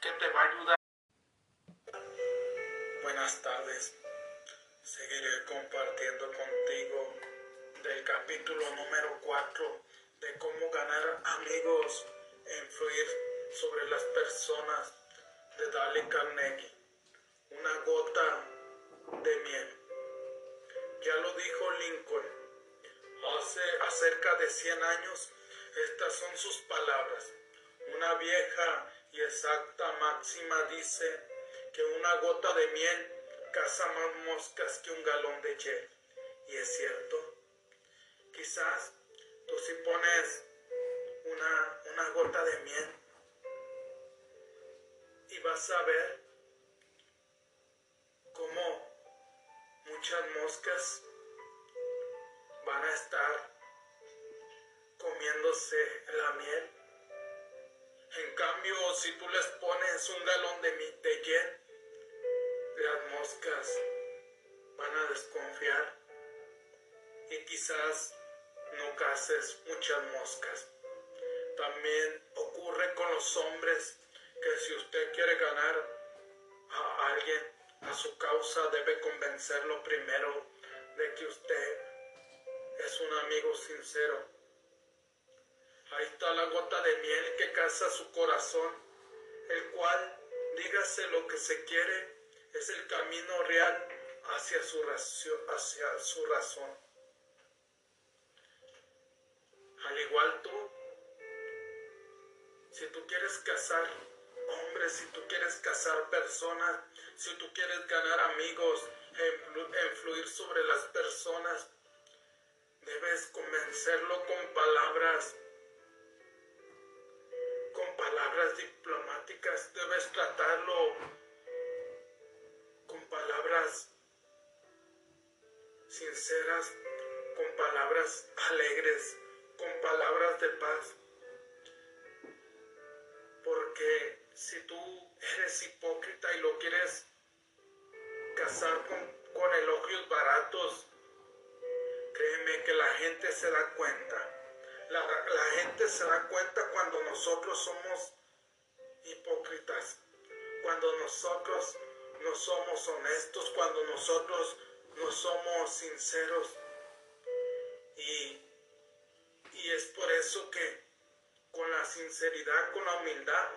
que te va a ayudar. Buenas tardes. Seguiré compartiendo contigo del capítulo número 4 de cómo ganar amigos e influir sobre las personas de Dale Carnegie. Una gota de miel. Ya lo dijo Lincoln. Hace acerca de 100 años, estas son sus palabras. Una vieja y exacta máxima dice que una gota de miel caza más moscas que un galón de hiel. Y es cierto. Quizás tú si pones una, una gota de miel y vas a ver cómo muchas moscas van a estar comiéndose la miel. En cambio, si tú les pones un galón de, de hiel, las moscas van a desconfiar y quizás no cases muchas moscas. También ocurre con los hombres que si usted quiere ganar a alguien a su causa debe convencerlo primero de que usted es un amigo sincero. Ahí está la gota de miel que casa su corazón, el cual, dígase lo que se quiere, es el camino real hacia su, hacia su razón. Al igual tú, si tú quieres casar hombres, si tú quieres casar personas, si tú quieres ganar amigos, influir sobre las personas, debes convencerlo con palabras, palabras diplomáticas, debes tratarlo con palabras sinceras, con palabras alegres, con palabras de paz. Porque si tú eres hipócrita y lo quieres casar con, elogios baratos, créeme que la gente se da cuenta. La, gente se da cuenta cuando nosotros somos hipócritas, cuando nosotros no somos honestos, cuando nosotros no somos sinceros. Y, y es por eso que con la sinceridad, con la humildad,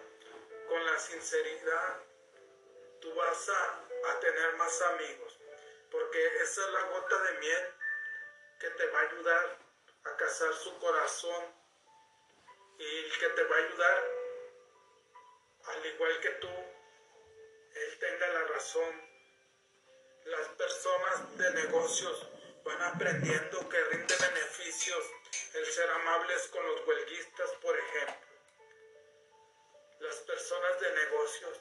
con la sinceridad, tú vas a, a tener más amigos. Porque esa es la gota de miel que te va a ayudar a casar su corazón y que te va a ayudar, al igual que tú, él tenga la razón. Las personas de negocios van aprendiendo que rinde beneficios el ser amables con los huelguistas, por ejemplo. Las personas de negocios,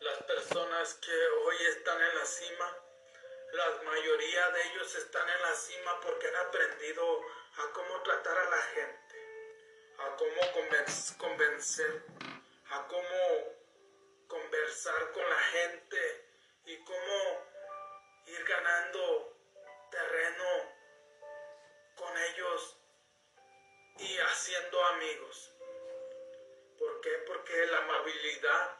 las personas que hoy están en la cima, la mayoría de ellos están en la cima porque han aprendido a cómo tratar a la gente, a cómo convencer, a cómo conversar con la gente y cómo ir ganando terreno con ellos y haciendo amigos. ¿Por qué? Porque la amabilidad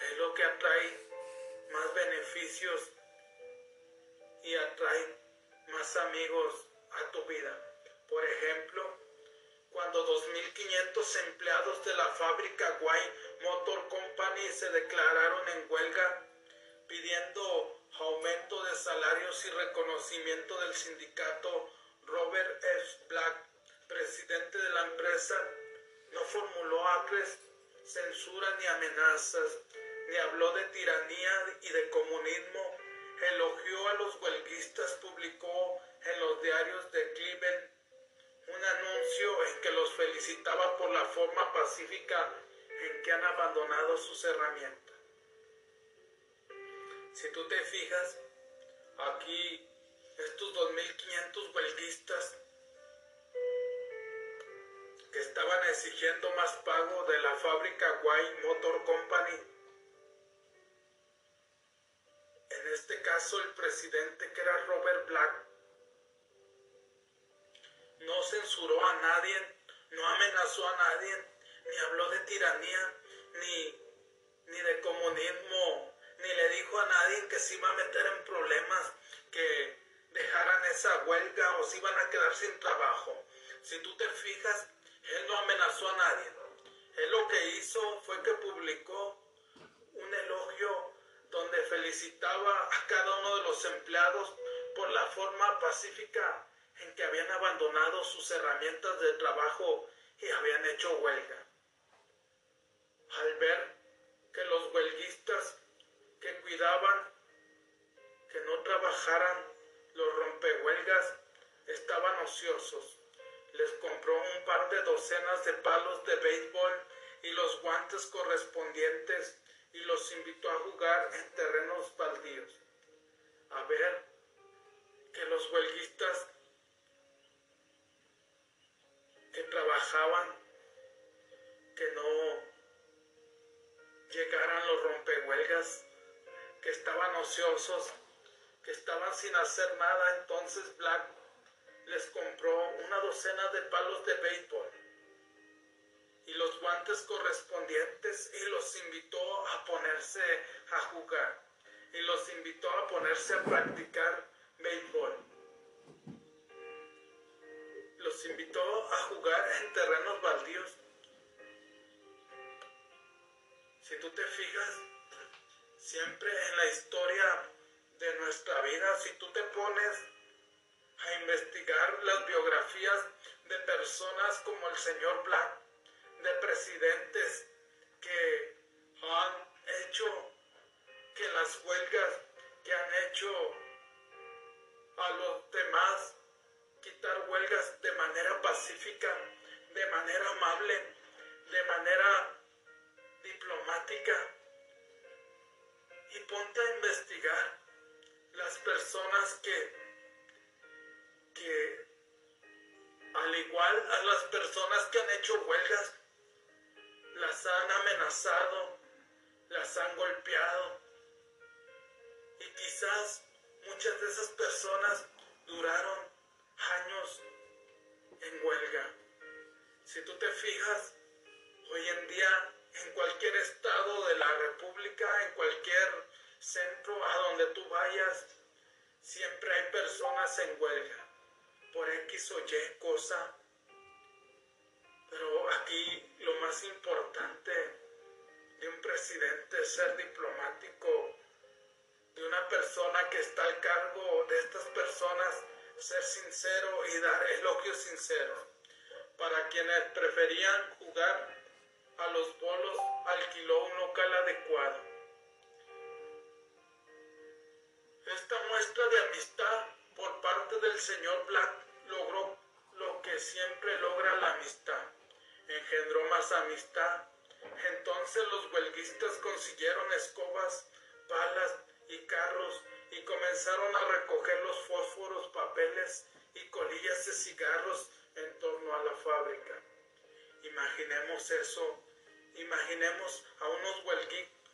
es lo que atrae más beneficios y atrae más amigos a tu vida. Por ejemplo, cuando 2.500 empleados de la fábrica White Motor Company se declararon en huelga pidiendo aumento de salarios y reconocimiento del sindicato Robert F. Black, presidente de la empresa, no formuló acres, censura ni amenazas, ni habló de tiranía y de comunismo, elogió a los huelguistas, publicó en los diarios de Cleveland un anuncio en que los felicitaba por la forma pacífica en que han abandonado sus herramientas. Si tú te fijas, aquí estos 2.500 huelguistas que estaban exigiendo más pago de la fábrica White Motor Company. Este caso el presidente que era Robert Black no censuró a nadie, no amenazó a nadie, ni habló de tiranía, ni, ni de comunismo, ni le dijo a nadie que se iba a meter en problemas, que dejaran esa huelga o se iban a quedar sin trabajo. Si tú te fijas, él no amenazó a nadie. Él lo que hizo fue que publicó un elogio donde felicitaba a cada uno de los empleados por la forma pacífica en que habían abandonado sus herramientas de trabajo y habían hecho huelga. Al ver que los huelguistas que cuidaban que no trabajaran los rompehuelgas estaban ociosos, les compró un par de docenas de palos de béisbol y los guantes correspondientes y los invitó a jugar en terrenos baldíos. A ver que los huelguistas que trabajaban, que no llegaran los rompehuelgas, que estaban ociosos, que estaban sin hacer nada, entonces Black les compró una docena de palos de béisbol y los guantes correspondientes y los invitó a ponerse a jugar y los invitó a ponerse a practicar béisbol. Los invitó a jugar en terrenos baldíos. Si tú te fijas, siempre en la historia de nuestra vida, si tú te pones a investigar las biografías de personas como el señor Black, de presidentes que han hecho que las huelgas que han hecho a los demás quitar huelgas de manera pacífica, de manera amable, de manera diplomática. Y ponte a investigar las personas que, que al igual a las personas que han hecho huelgas, las han amenazado, las han golpeado. Y quizás muchas de esas personas duraron años en huelga. Si tú te fijas, hoy en día en cualquier estado de la República, en cualquier centro a donde tú vayas, siempre hay personas en huelga por X o Y cosa. Pero aquí lo más importante de un presidente es ser diplomático, de una persona que está al cargo de estas personas, ser sincero y dar elogios sinceros. Para quienes preferían jugar a los bolos, alquiló un local adecuado. Esta muestra de amistad por parte del señor Black logró lo que siempre logra la amistad engendró más amistad. Entonces los huelguistas consiguieron escobas, palas y carros y comenzaron a recoger los fósforos, papeles y colillas de cigarros en torno a la fábrica. Imaginemos eso, imaginemos a unos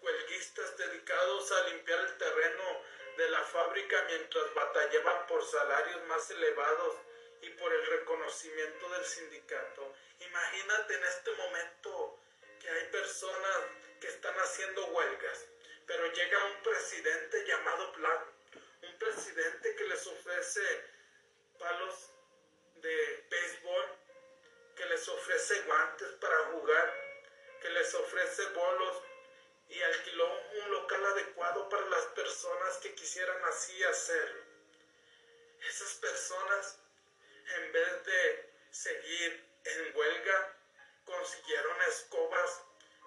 huelguistas dedicados a limpiar el terreno de la fábrica mientras batallaban por salarios más elevados y por el reconocimiento del sindicato. Imagínate en este momento que hay personas que están haciendo huelgas, pero llega un presidente llamado Black, un presidente que les ofrece palos de béisbol, que les ofrece guantes para jugar, que les ofrece bolos y alquiló un local adecuado para las personas que quisieran así hacerlo. Esas personas en vez de seguir en huelga, consiguieron escobas,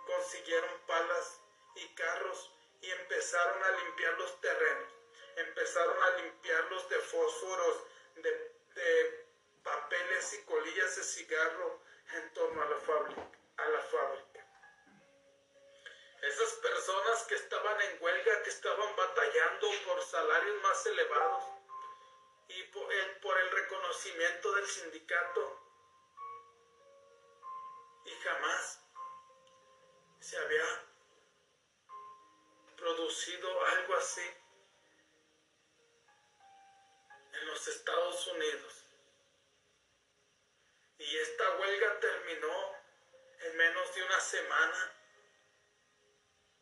consiguieron palas y carros y empezaron a limpiar los terrenos, empezaron a limpiarlos de fósforos, de, papeles y colillas de cigarro en torno a la fábrica. A la fábrica. Esas personas que estaban en huelga, que estaban batallando por salarios más elevados, y por el, por el reconocimiento del sindicato. Y jamás se había producido algo así en los Estados Unidos. Y esta huelga terminó en menos de semana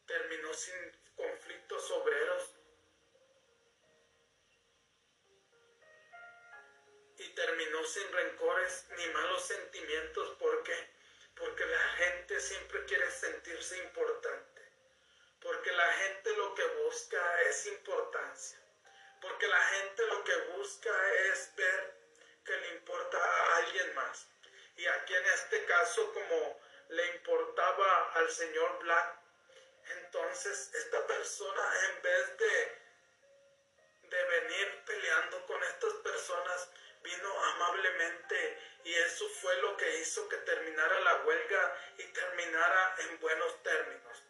terminó sin conflictos obreros terminó sin rencores ni malos sentimientos. ¿Por qué? Porque la gente siempre quiere sentirse importante. Porque la gente lo que busca es importancia. Porque la gente lo que busca es ver que le importa a alguien más. Y aquí en este caso, como le importaba al señor Black, entonces esta persona en vez de, de venir peleando con estas personas, vino amablemente y eso fue lo que hizo que terminara la huelga y terminara en buenos términos.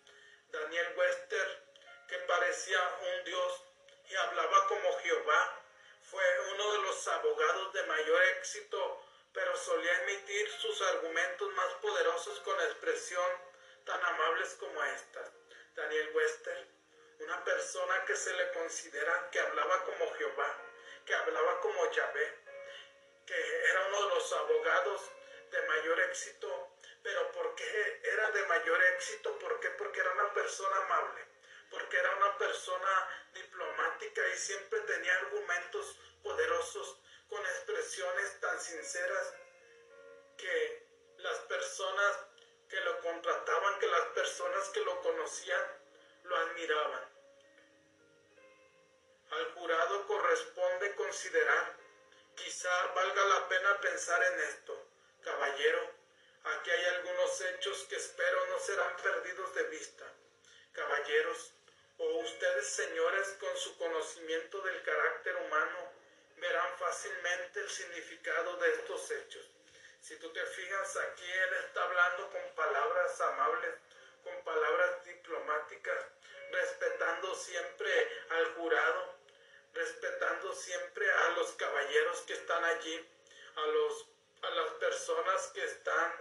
Daniel Wester, que parecía un dios y hablaba como Jehová, fue uno de los abogados de mayor éxito, pero solía emitir sus argumentos más poderosos con expresión tan amables como esta. Daniel Wester, una persona que se le considera que hablaba como Jehová, que hablaba como Yahvé, que era uno de los abogados de mayor éxito. Pero ¿por qué era de mayor éxito? ¿Por? Porque era una persona amable, porque era una persona diplomática y siempre tenía argumentos poderosos con expresiones tan sinceras que las personas que lo contrataban, que las personas que lo conocían, lo admiraban. Al jurado corresponde considerar Quizá valga la pena pensar en esto. Caballero, aquí hay algunos hechos que espero no serán perdidos de vista. Caballeros, o ustedes señores con su conocimiento del carácter humano verán fácilmente el significado de estos hechos. Si tú te fijas, aquí él está hablando con palabras amables, con palabras diplomáticas, respetando siempre al jurado, respetando siempre a los caballeros que están allí, a, los, a las personas que están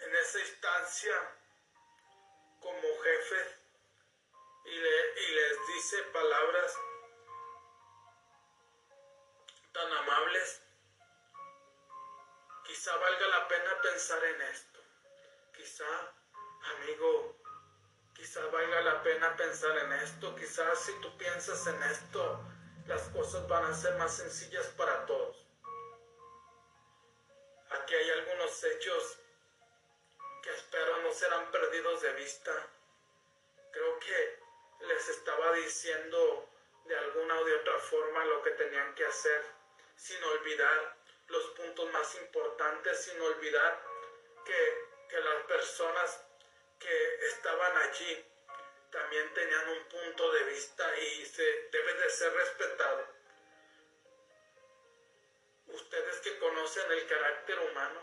en esa instancia como jefes y, y les dice palabras tan amables. Quizá valga la pena pensar en esto. Quizá, amigo, Quizá valga la pena pensar en esto, quizás si tú piensas en esto, las cosas van a ser más sencillas para todos. Aquí hay algunos hechos que espero no serán perdidos de vista. Creo que les estaba diciendo de alguna o de otra forma lo que tenían que hacer, sin olvidar los puntos más importantes, sin olvidar que, que las personas que estaban allí también tenían un punto de vista y se debe de ser respetado. Ustedes que conocen el carácter humano,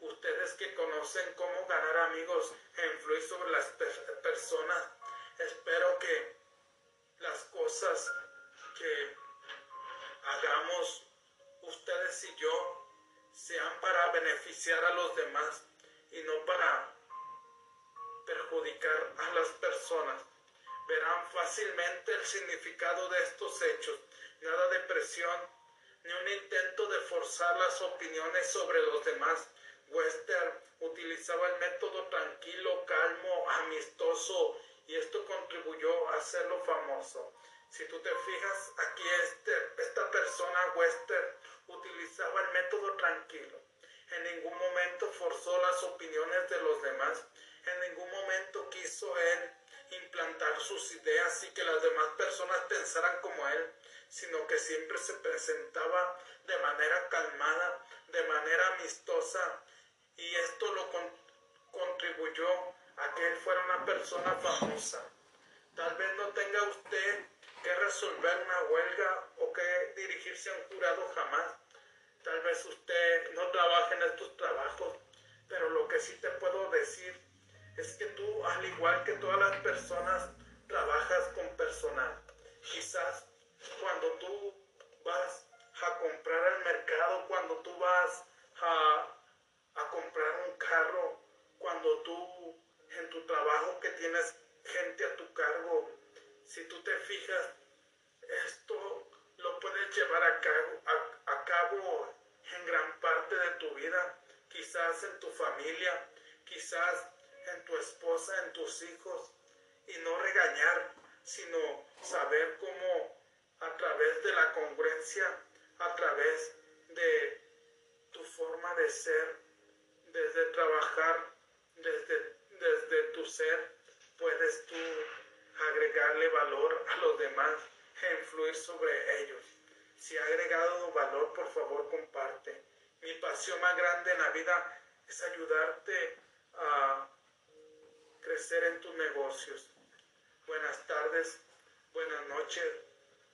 ustedes que conocen cómo ganar amigos e influir sobre las personas, espero que las cosas que hagamos ustedes y yo sean para beneficiar a los demás y no para perjudicar a las personas. Verán fácilmente el significado de estos hechos. Nada de presión, ni un intento de forzar las opiniones sobre los demás. Western utilizaba el método tranquilo, calmo, amistoso y esto contribuyó a hacerlo famoso. Si tú te fijas, aquí este, esta persona, Western, utilizaba el método tranquilo. En ningún momento forzó las opiniones de los demás en ningún momento quiso él implantar sus ideas y que las demás personas pensaran como él, sino que siempre se presentaba de manera calmada, de manera amistosa, y esto lo contribuyó a que él fuera una persona famosa. Tal vez no tenga usted que resolver una huelga o que dirigirse a un jurado jamás. Tal vez usted no trabaje en estos trabajos, pero lo que sí te puedo decir es que tú, al igual que todas las personas, trabajas con personal. Quizás cuando tú vas a comprar al mercado, cuando tú vas a, a comprar un carro, cuando tú en tu trabajo que tienes gente a tu cargo, si tú te fijas, esto lo puedes llevar a cabo, a, a cabo en gran parte de tu vida quizás en tu familia, quizás en tu esposa, en tus hijos, y no regañar, sino saber cómo a través de la congruencia, a través de tu forma de ser, desde trabajar, desde, desde tu ser, puedes tú agregarle valor a los demás e influir sobre ellos. Si ha agregado valor, por favor comparte. Mi pasión más grande en la vida es ayudarte a crecer en tus negocios. Buenas tardes, buenas noches,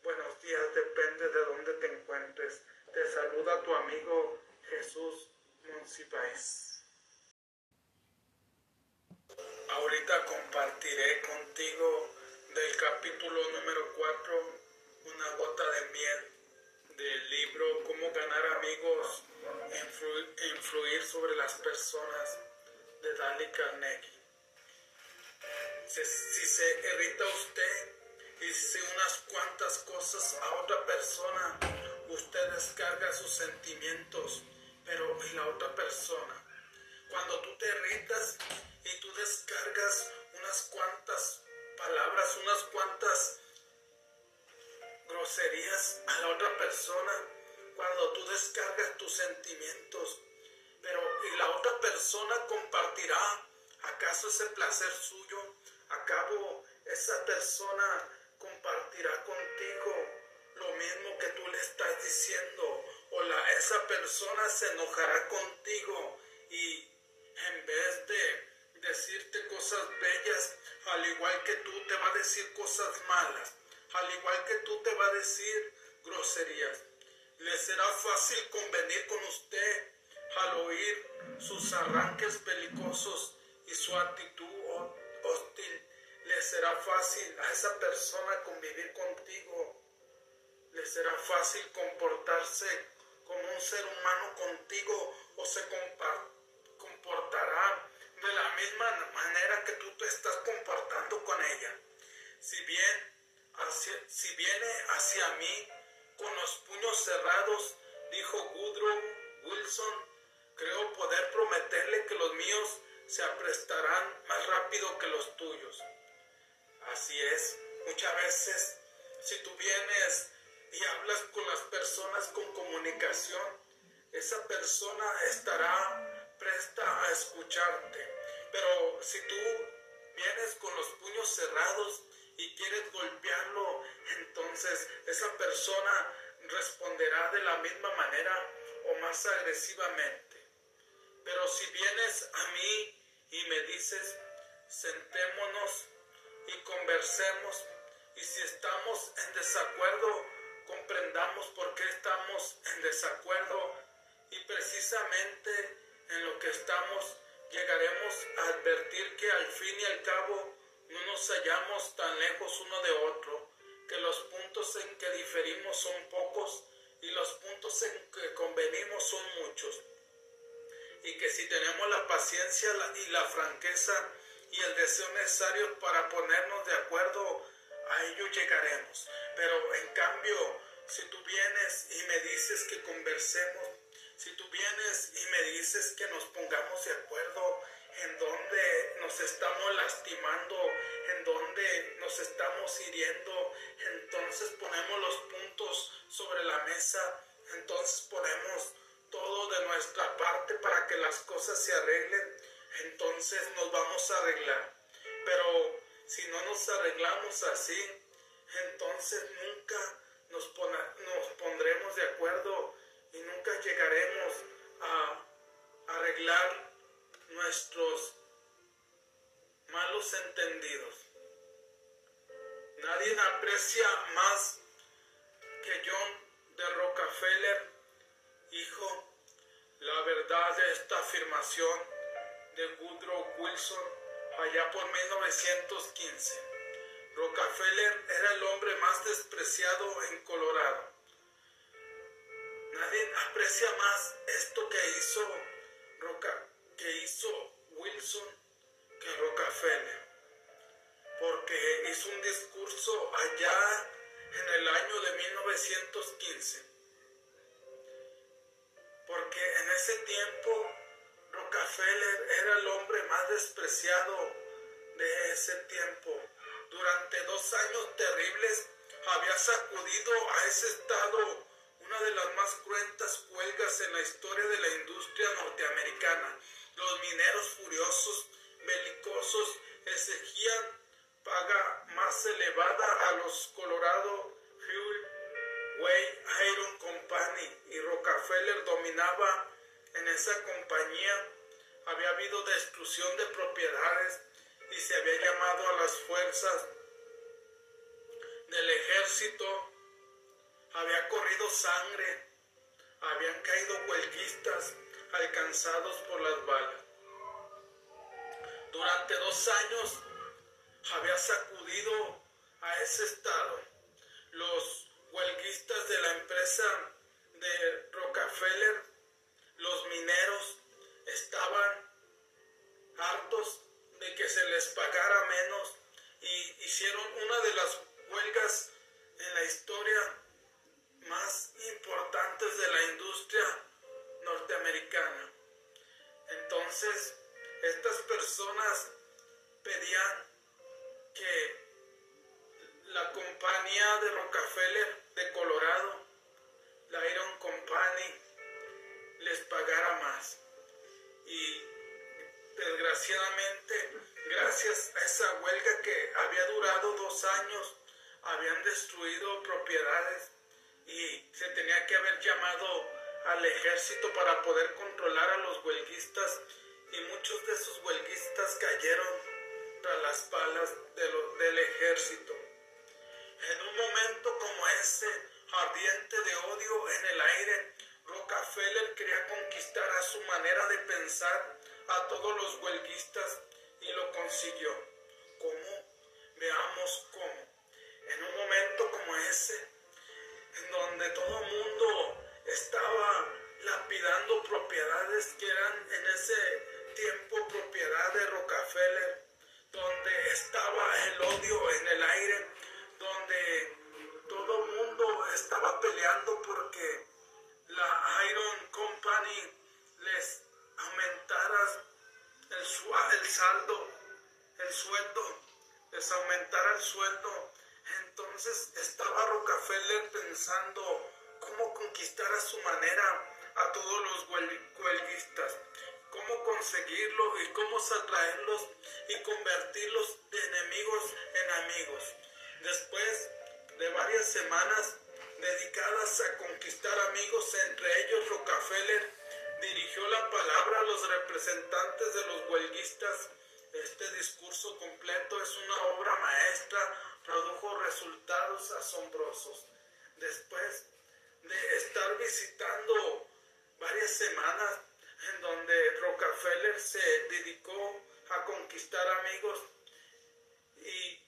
buenos días, depende de dónde te encuentres. Te saluda tu amigo Jesús Monsipáez. Ahorita compartiré contigo del capítulo número 4, una gota de miel del libro Cómo ganar amigos e influir, sobre las personas de Dale Carnegie. Si, se irrita usted y dice unas cuantas cosas a otra persona, usted descarga sus sentimientos, pero ¿y la otra persona? Cuando tú te irritas y tú descargas unas cuantas palabras, unas cuantas groserías a la otra persona, cuando tú descargas tus sentimientos, pero y la otra persona compartirá acaso ese placer suyo, acabo esa persona compartirá contigo lo mismo que tú le estás diciendo, o la, esa persona se enojará contigo y en vez de decirte cosas bellas, al igual que tú te va a decir cosas malas al igual que tú te va a decir groserías. Le será fácil convenir con usted al oír sus arranques belicosos y su actitud será fácil a esa persona convivir contigo. Le será fácil comportarse como un ser humano contigo o se comportará de la misma manera que tú te estás comportando con ella. Si bien si viene hacia mí con los puños cerrados, dijo Woodrow Wilson, creo poder prometerle que los míos se aprestarán más rápido que los tuyos. Así es, muchas veces si tú vienes y hablas con las personas con comunicación, esa persona estará presta a escucharte. Pero si tú vienes con los puños cerrados, y quieres golpearlo, entonces esa persona responderá de la misma manera o más agresivamente. Pero si vienes a mí y me dices, sentémonos y conversemos, y si estamos en desacuerdo, comprendamos por qué estamos en desacuerdo y precisamente en lo que estamos llegaremos a advertir que al fin y al cabo no nos hallamos tan lejos uno de otro, que los puntos en que diferimos son pocos y los puntos en que convenimos son muchos. Y que si tenemos la paciencia y la franqueza y el deseo necesario para ponernos de acuerdo, a ello llegaremos. Pero en cambio, si tú vienes y me dices que conversemos, si tú vienes y me dices que nos pongamos de acuerdo, en donde nos estamos lastimando, en donde nos estamos hiriendo, entonces ponemos los puntos sobre la mesa, entonces ponemos todo de nuestra parte para que las cosas se arreglen, entonces nos vamos a arreglar. Pero si no nos arreglamos así, entonces nunca nos, nos pondremos de acuerdo y nunca llegaremos a arreglar nuestros malos entendidos. Nadie aprecia más que John de Rockefeller, hijo, la verdad de esta afirmación de Woodrow Wilson allá por 1915. Rockefeller era el hombre más despreciado en Colorado. Nadie aprecia más esto que hizo Rockefeller que hizo Wilson que Rockefeller, porque hizo un discurso allá en el año de 1915, porque en ese tiempo era el hombre más despreciado de ese tiempo. Durante dos años terribles había sacudido a ese estado una de las más cruentas huelgas en la historia de la industria norteamericana. Los mineros furiosos, belicosos, exigían paga más elevada a los Colorado Fuel Way Iron Company y Rockefeller dominaba en esa compañía. Había habido destrucción de propiedades y se había llamado a las fuerzas del ejército. Había corrido sangre. Habían caído huelguistas alcanzados por las balas. Durante dos años había sacudido a ese estado. Los huelguistas de la empresa de Rockefeller, los mineros, estaban hartos de que se les pagara menos y hicieron una de las huelgas en la historia más importantes de la industria norteamericana. Entonces, estas personas pedían que la compañía de Rockefeller de Colorado, la Iron Company, les pagara más. Y desgraciadamente, gracias a esa huelga que había durado dos años, habían destruido propiedades y se tenía que haber llamado al ejército para poder controlar a los huelguistas y muchos de esos huelguistas cayeron tras las palas del ejército. En un momento como ese, ardiente de odio en el aire, Rockefeller quería conquistar a su manera de pensar a todos los huelguistas y lo consiguió. ¿Cómo? Veamos cómo. En un momento como ese, en donde todo el mundo estaba lapidando propiedades que eran en ese tiempo propiedad de Rockefeller, donde estaba el odio en el aire, donde todo el mundo estaba peleando porque la Iron Company les aumentara el, el saldo, el sueldo, les aumentara el sueldo. Entonces estaba Rockefeller pensando cómo conquistar a su manera a todos los huelguistas, cómo conseguirlo y cómo atraerlos y convertirlos de enemigos en amigos. Después de varias semanas dedicadas a conquistar amigos, entre ellos Rockefeller, dirigió la palabra a los representantes de los huelguistas. Este discurso completo es una obra maestra, produjo resultados asombrosos. Después de estar visitando varias semanas en donde Rockefeller se dedicó a conquistar amigos y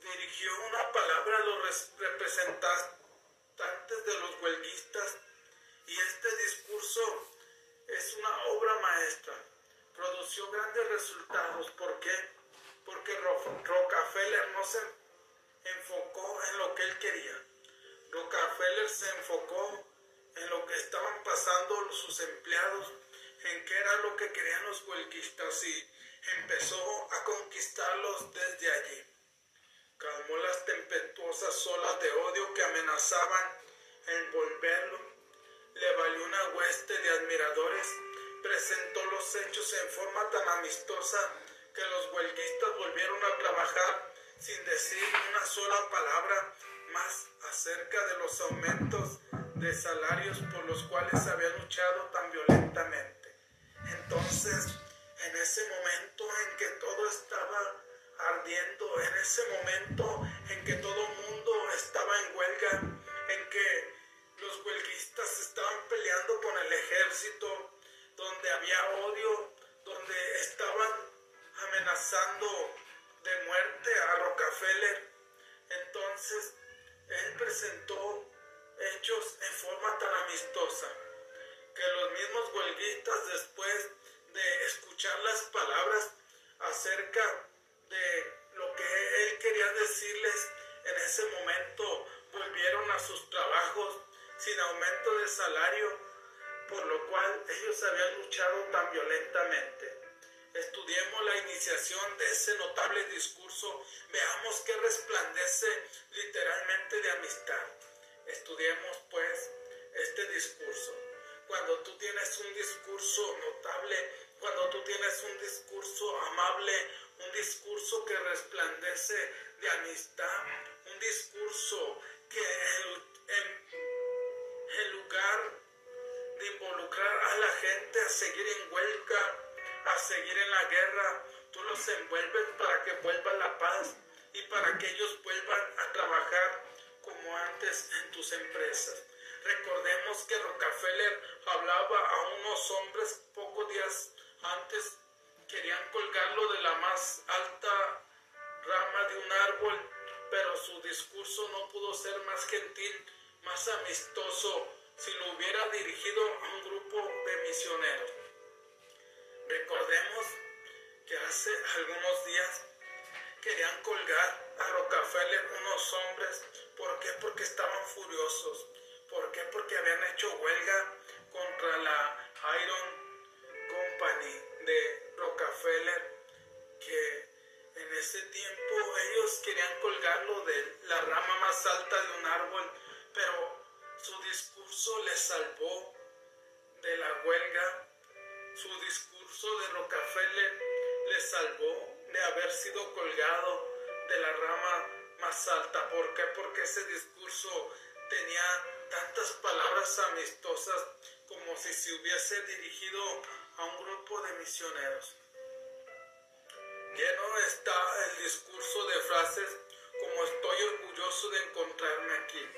dirigió una palabra a los representantes de los huelguistas y este discurso es una obra maestra. Produció grandes resultados. ¿Por qué? Porque Rockefeller no se enfocó en lo que él quería. Rockefeller se enfocó en lo que estaban pasando sus empleados, en qué era lo que querían los huelguistas y empezó a conquistarlos desde allí. Calmó las tempestuosas olas de odio que amenazaban envolverlo. Le valió una hueste de admiradores. Presentó los hechos en forma tan amistosa que los huelguistas volvieron a trabajar sin decir una sola palabra más acerca de los aumentos de salarios por los cuales había luchado tan violentamente. Entonces, en ese momento en que todo estaba ardiendo, en ese momento en que todo el mundo estaba en huelga, en que los huelguistas estaban peleando con el ejército, donde había odio, donde estaban amenazando de muerte a Rockefeller. Entonces, él presentó hechos en forma tan amistosa que los mismos huelguistas después de escuchar las palabras acerca de lo que él quería decirles en ese momento volvieron a sus trabajos sin aumento de salario por lo cual ellos habían luchado tan violentamente. Estudiemos la iniciación de ese notable discurso. Veamos que resplandece literalmente de amistad. Estudiemos pues este discurso. Cuando tú tienes un discurso notable, cuando tú tienes un discurso amable, un discurso que resplandece de amistad, un discurso que en, lugar de involucrar a la gente a seguir en huelga, a seguir en la guerra, tú los envuelves para que vuelva la paz y para que ellos vuelvan a trabajar como antes en tus empresas. Recordemos que Rockefeller hablaba a unos hombres pocos días antes, querían colgarlo de la más alta rama de un árbol, pero su discurso no pudo ser más gentil, más amistoso, si lo hubiera dirigido a un grupo de misioneros. Recordemos que hace algunos días querían colgar a Rockefeller unos hombres. ¿Por qué? Porque estaban furiosos. ¿Por qué? Porque habían hecho huelga contra la Iron Company de Rockefeller, que en ese tiempo ellos querían colgarlo de la rama más alta de un árbol, pero su discurso les salvó de la huelga. Su discurso de Rockefeller les salvó de haber sido colgado de la rama más alta. ¿Por qué? Porque ese discurso tenía tantas palabras amistosas como si se hubiese dirigido a un grupo de misioneros. Lleno está el discurso de frases como estoy orgulloso de encontrarme aquí.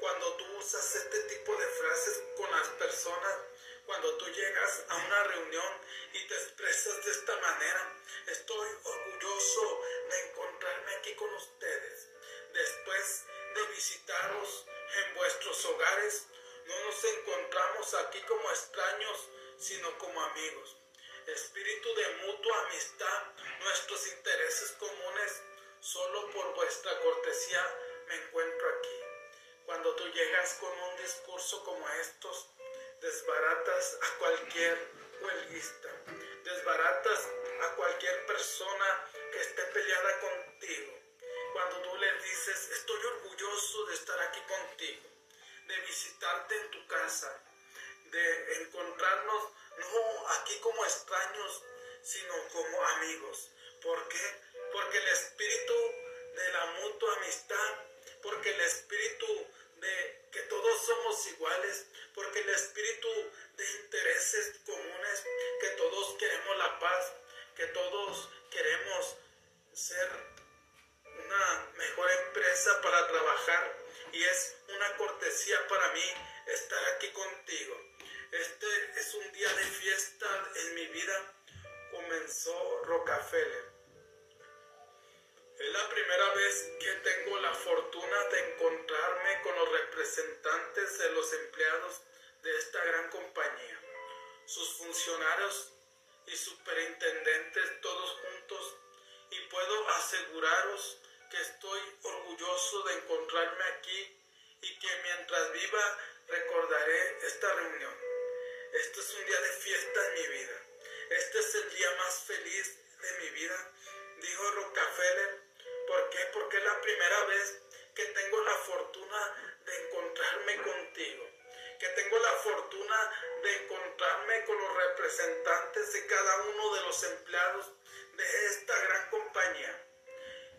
Cuando tú usas este tipo de frases con las personas, cuando tú llegas a una reunión y te expresas de esta manera, estoy orgulloso de encontrarme aquí con ustedes. Después de visitaros en vuestros hogares, no nos encontramos aquí como extraños, sino como amigos. Espíritu de mutua amistad, nuestros intereses comunes, solo por vuestra cortesía me encuentro aquí. Cuando tú llegas con un discurso como estos, desbaratas a cualquier huelguista, desbaratas a cualquier persona que esté peleada contigo. Cuando tú le dices, estoy orgulloso de estar aquí contigo, de visitarte en tu casa, de encontrarnos no aquí como extraños, sino como amigos. ¿Por qué? Porque el espíritu de la mutua amistad, porque el espíritu de que todos somos iguales, porque el espíritu de intereses comunes, que todos queremos la paz, que todos queremos ser una mejor empresa para trabajar y es una cortesía para mí estar aquí contigo. Este es un día de fiesta en mi vida. Comenzó Rockefeller. Es la primera vez que tengo la fortuna de encontrarme con los representantes de los empleados de esta gran compañía, sus funcionarios y superintendentes todos juntos y puedo aseguraros que estoy orgulloso de encontrarme aquí y que mientras viva recordaré esta reunión. Este es un día de fiesta en mi vida. Este es el día más feliz de mi vida, dijo Rockefeller ¿Por qué? Porque es la primera vez que tengo la fortuna de encontrarme contigo, que tengo la fortuna de encontrarme con los representantes de cada uno de los empleados de esta gran compañía.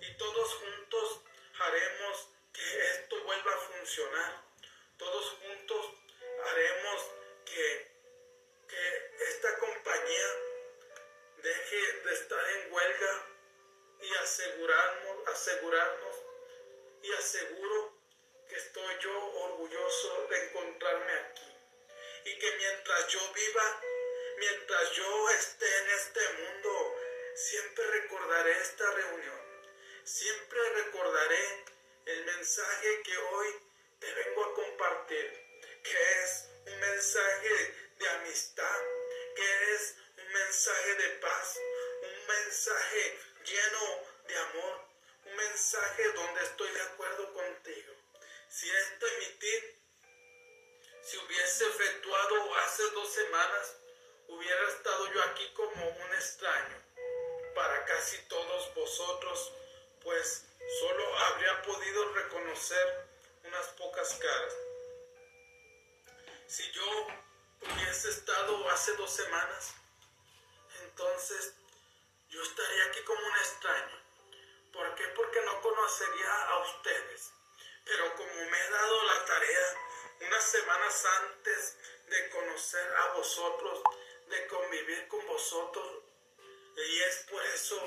Y todos juntos haremos que esto vuelva a funcionar. Todos juntos haremos que, que esta compañía deje de estar en huelga y asegurarnos, asegurarnos y aseguro que estoy yo orgulloso de encontrarme aquí. Y que mientras yo viva, mientras yo esté en este mundo, siempre recordaré esta reunión. Siempre recordaré el mensaje que hoy te vengo a compartir, que es un mensaje de amistad, que es un mensaje de paz, un mensaje lleno de amor, un mensaje donde estoy de acuerdo contigo. Si este emitir si hubiese efectuado hace dos semanas, hubiera estado yo aquí como un extraño. casi todos vosotros, pues solo habría podido reconocer unas pocas caras. Si yo hubiese estado hace dos semanas, entonces yo estaría aquí como un extraño. ¿Por qué? Porque no conocería a ustedes. Pero como me he dado la tarea unas semanas antes de conocer a vosotros, de convivir con vosotros, y es por eso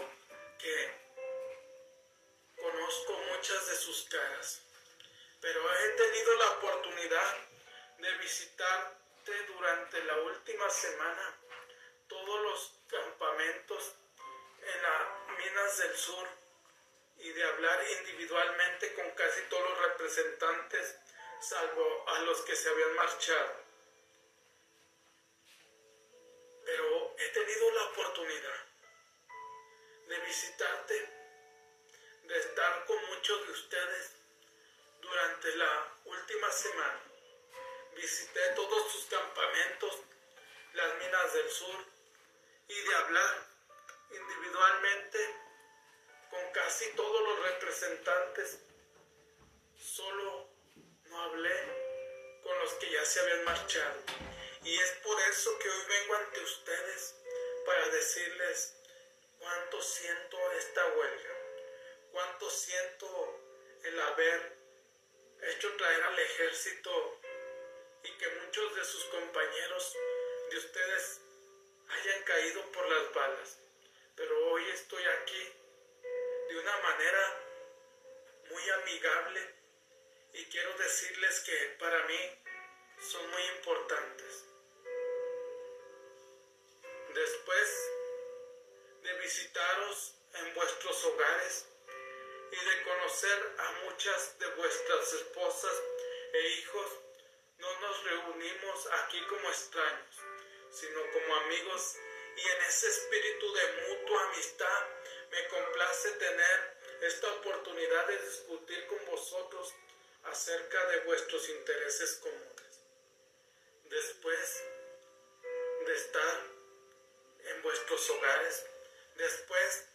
que conozco muchas de sus caras. Pero he tenido la oportunidad de durante la última semana todos los campamentos en las minas del sur y de hablar individualmente con casi todos los representantes, salvo a los que se habían marchado. Pero he tenido la oportunidad de visitarte, de estar con muchos de ustedes durante la última semana. Visité todos sus campamentos, las minas del sur, y de hablar individualmente con casi todos los representantes. Solo no hablé con los que ya se habían marchado. Y es por eso que hoy vengo ante ustedes para decirles cuánto siento esta huelga, cuánto siento el haber hecho traer al ejército y que muchos de sus compañeros de ustedes hayan caído por las balas. Pero hoy estoy aquí de una manera muy amigable y quiero decirles que para mí son muy importantes. Después de visitaros en vuestros hogares y de conocer a muchas de vuestras esposas e hijos, no nos reunimos aquí como extraños, sino como amigos y en ese espíritu de mutua amistad me complace tener esta oportunidad de discutir con vosotros acerca de vuestros intereses comunes. Después de estar en vuestros hogares, después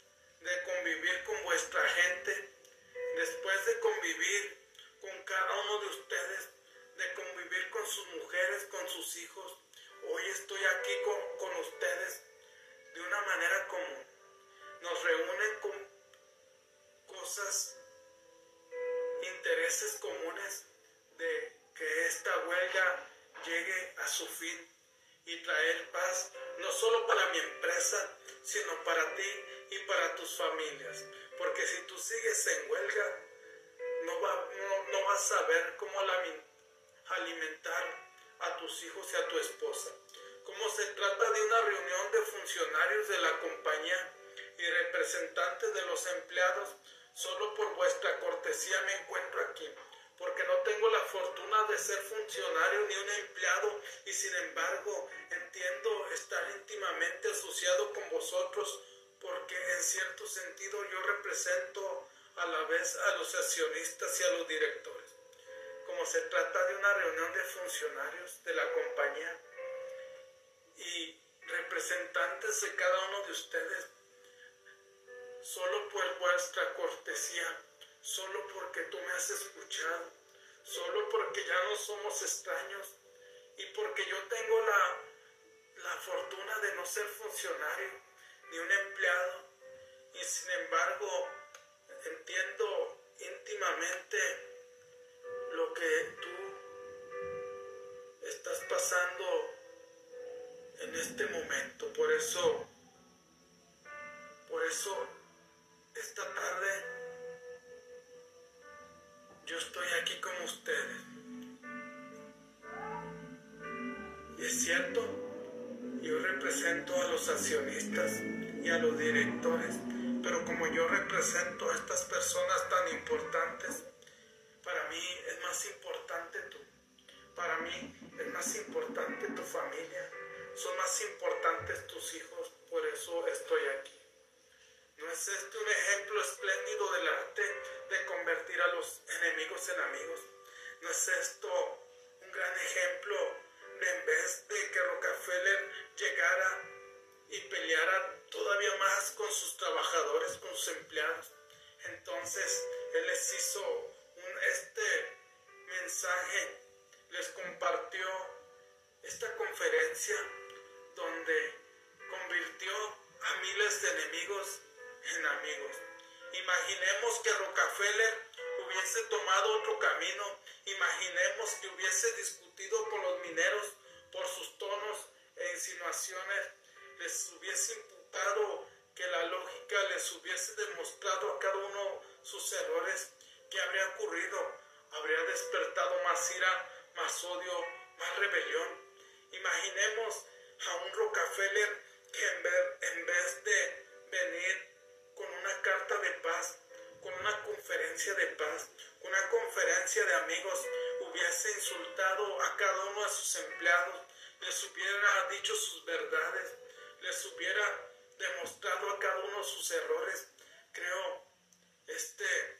de convivir con vuestra gente, después de convivir con cada uno de ustedes, de convivir con sus mujeres, con sus hijos, hoy estoy aquí con, con ustedes de una manera como nos reúnen con cosas, intereses comunes de que esta huelga llegue a su fin y traer paz, no solo para mi empresa, sino para ti y para tus familias. Porque si tú sigues en huelga, no, no, vas a saber cómo alimentar a tus hijos y a tu esposa. Como se trata de una reunión de funcionarios de la compañía y representantes de los empleados, solo por vuestra cortesía me encuentro aquí, porque no tengo la fortuna de ser funcionario ni un empleado y sin embargo entiendo estar íntimamente asociado con vosotros, porque en cierto sentido yo represento a la vez a los accionistas y a los directores. Como se trata de una reunión de funcionarios de la compañía, y representantes de cada uno de ustedes, solo por vuestra cortesía, solo porque tú me has escuchado, solo porque ya no somos extraños y porque yo tengo la, la fortuna de no ser funcionario ni un empleado y sin embargo entiendo íntimamente lo que tú estás pasando en este momento. Por eso, por eso, esta tarde yo estoy aquí con ustedes. Y es cierto, yo represento a los accionistas y a los directores, pero como yo represento a estas personas tan importantes, para mí es más importante tú, para mí es más importante tu familia, son más importantes tus hijos, por eso estoy aquí. ¿No es este un ejemplo espléndido del arte de convertir a los enemigos en amigos? ¿No es esto un gran ejemplo de en vez de que Rockefeller llegara y peleara todavía más con sus trabajadores? entonces Él les hizo este mensaje, les compartió esta conferencia donde convirtió a miles de enemigos en amigos. Imaginemos que Rockefeller hubiese tomado otro camino, imaginemos que hubiese discutido con los mineros por sus tonos e insinuaciones, les hubiese imputado que la lógica les hubiese demostrado a cada uno sus errores, ¿qué habría ocurrido? Habría despertado más ira, más odio, más rebelión. Imaginemos a un Rockefeller que en vez, de venir con una carta de paz, con una conferencia de paz, con una conferencia de amigos, hubiese insultado a cada uno de sus empleados, les hubiera dicho sus verdades, les hubiera demostrado a cada uno sus errores, creo, este,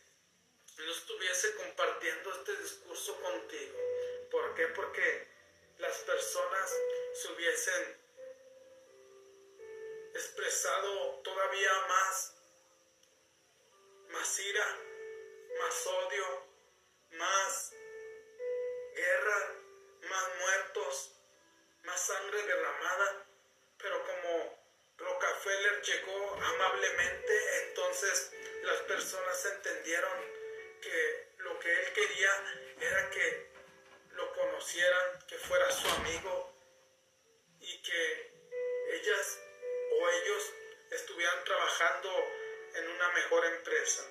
no estuviese compartiendo este discurso contigo. ¿Por qué? Porque las personas se hubiesen expresado todavía más, más ira, más odio, más guerra, más muertos, más sangre derramada. Pero como Rockefeller llegó amablemente, entonces las personas entendieron que lo que él quería era que lo conocieran, que fuera su amigo y que ellas o ellos estuvieran trabajando en una mejor empresa.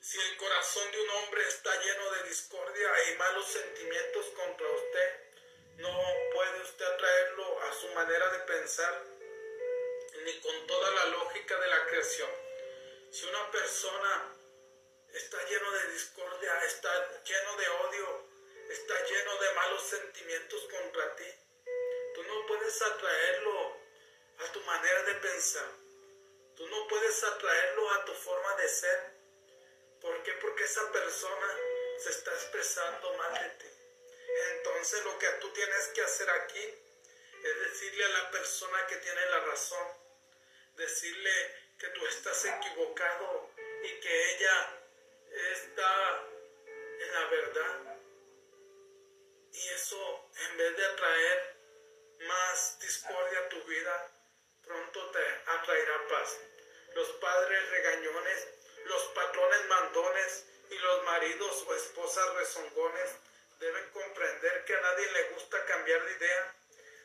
Si el corazón de un hombre está lleno de discordia y malos sentimientos contra usted, no puede usted atraerlo a su manera de pensar ni con toda la lógica de la creación. Si una persona está lleno de discordia, está lleno de odio, está lleno de malos sentimientos contra ti, tú no puedes atraerlo a tu manera de pensar. Tú no puedes atraerlo a tu forma de ser. ¿Por qué? Porque esa persona se está expresando mal de ti. Entonces lo que tú tienes que hacer aquí es decirle a la persona que tiene la razón, decirle que tú estás equivocado y que ella está en la verdad. Y eso, en vez de atraer más discordia a tu vida, pronto te atraerá paz. Los padres regañones, los patrones mandones y los maridos o esposas rezongones deben comprender que a nadie le gusta cambiar de idea.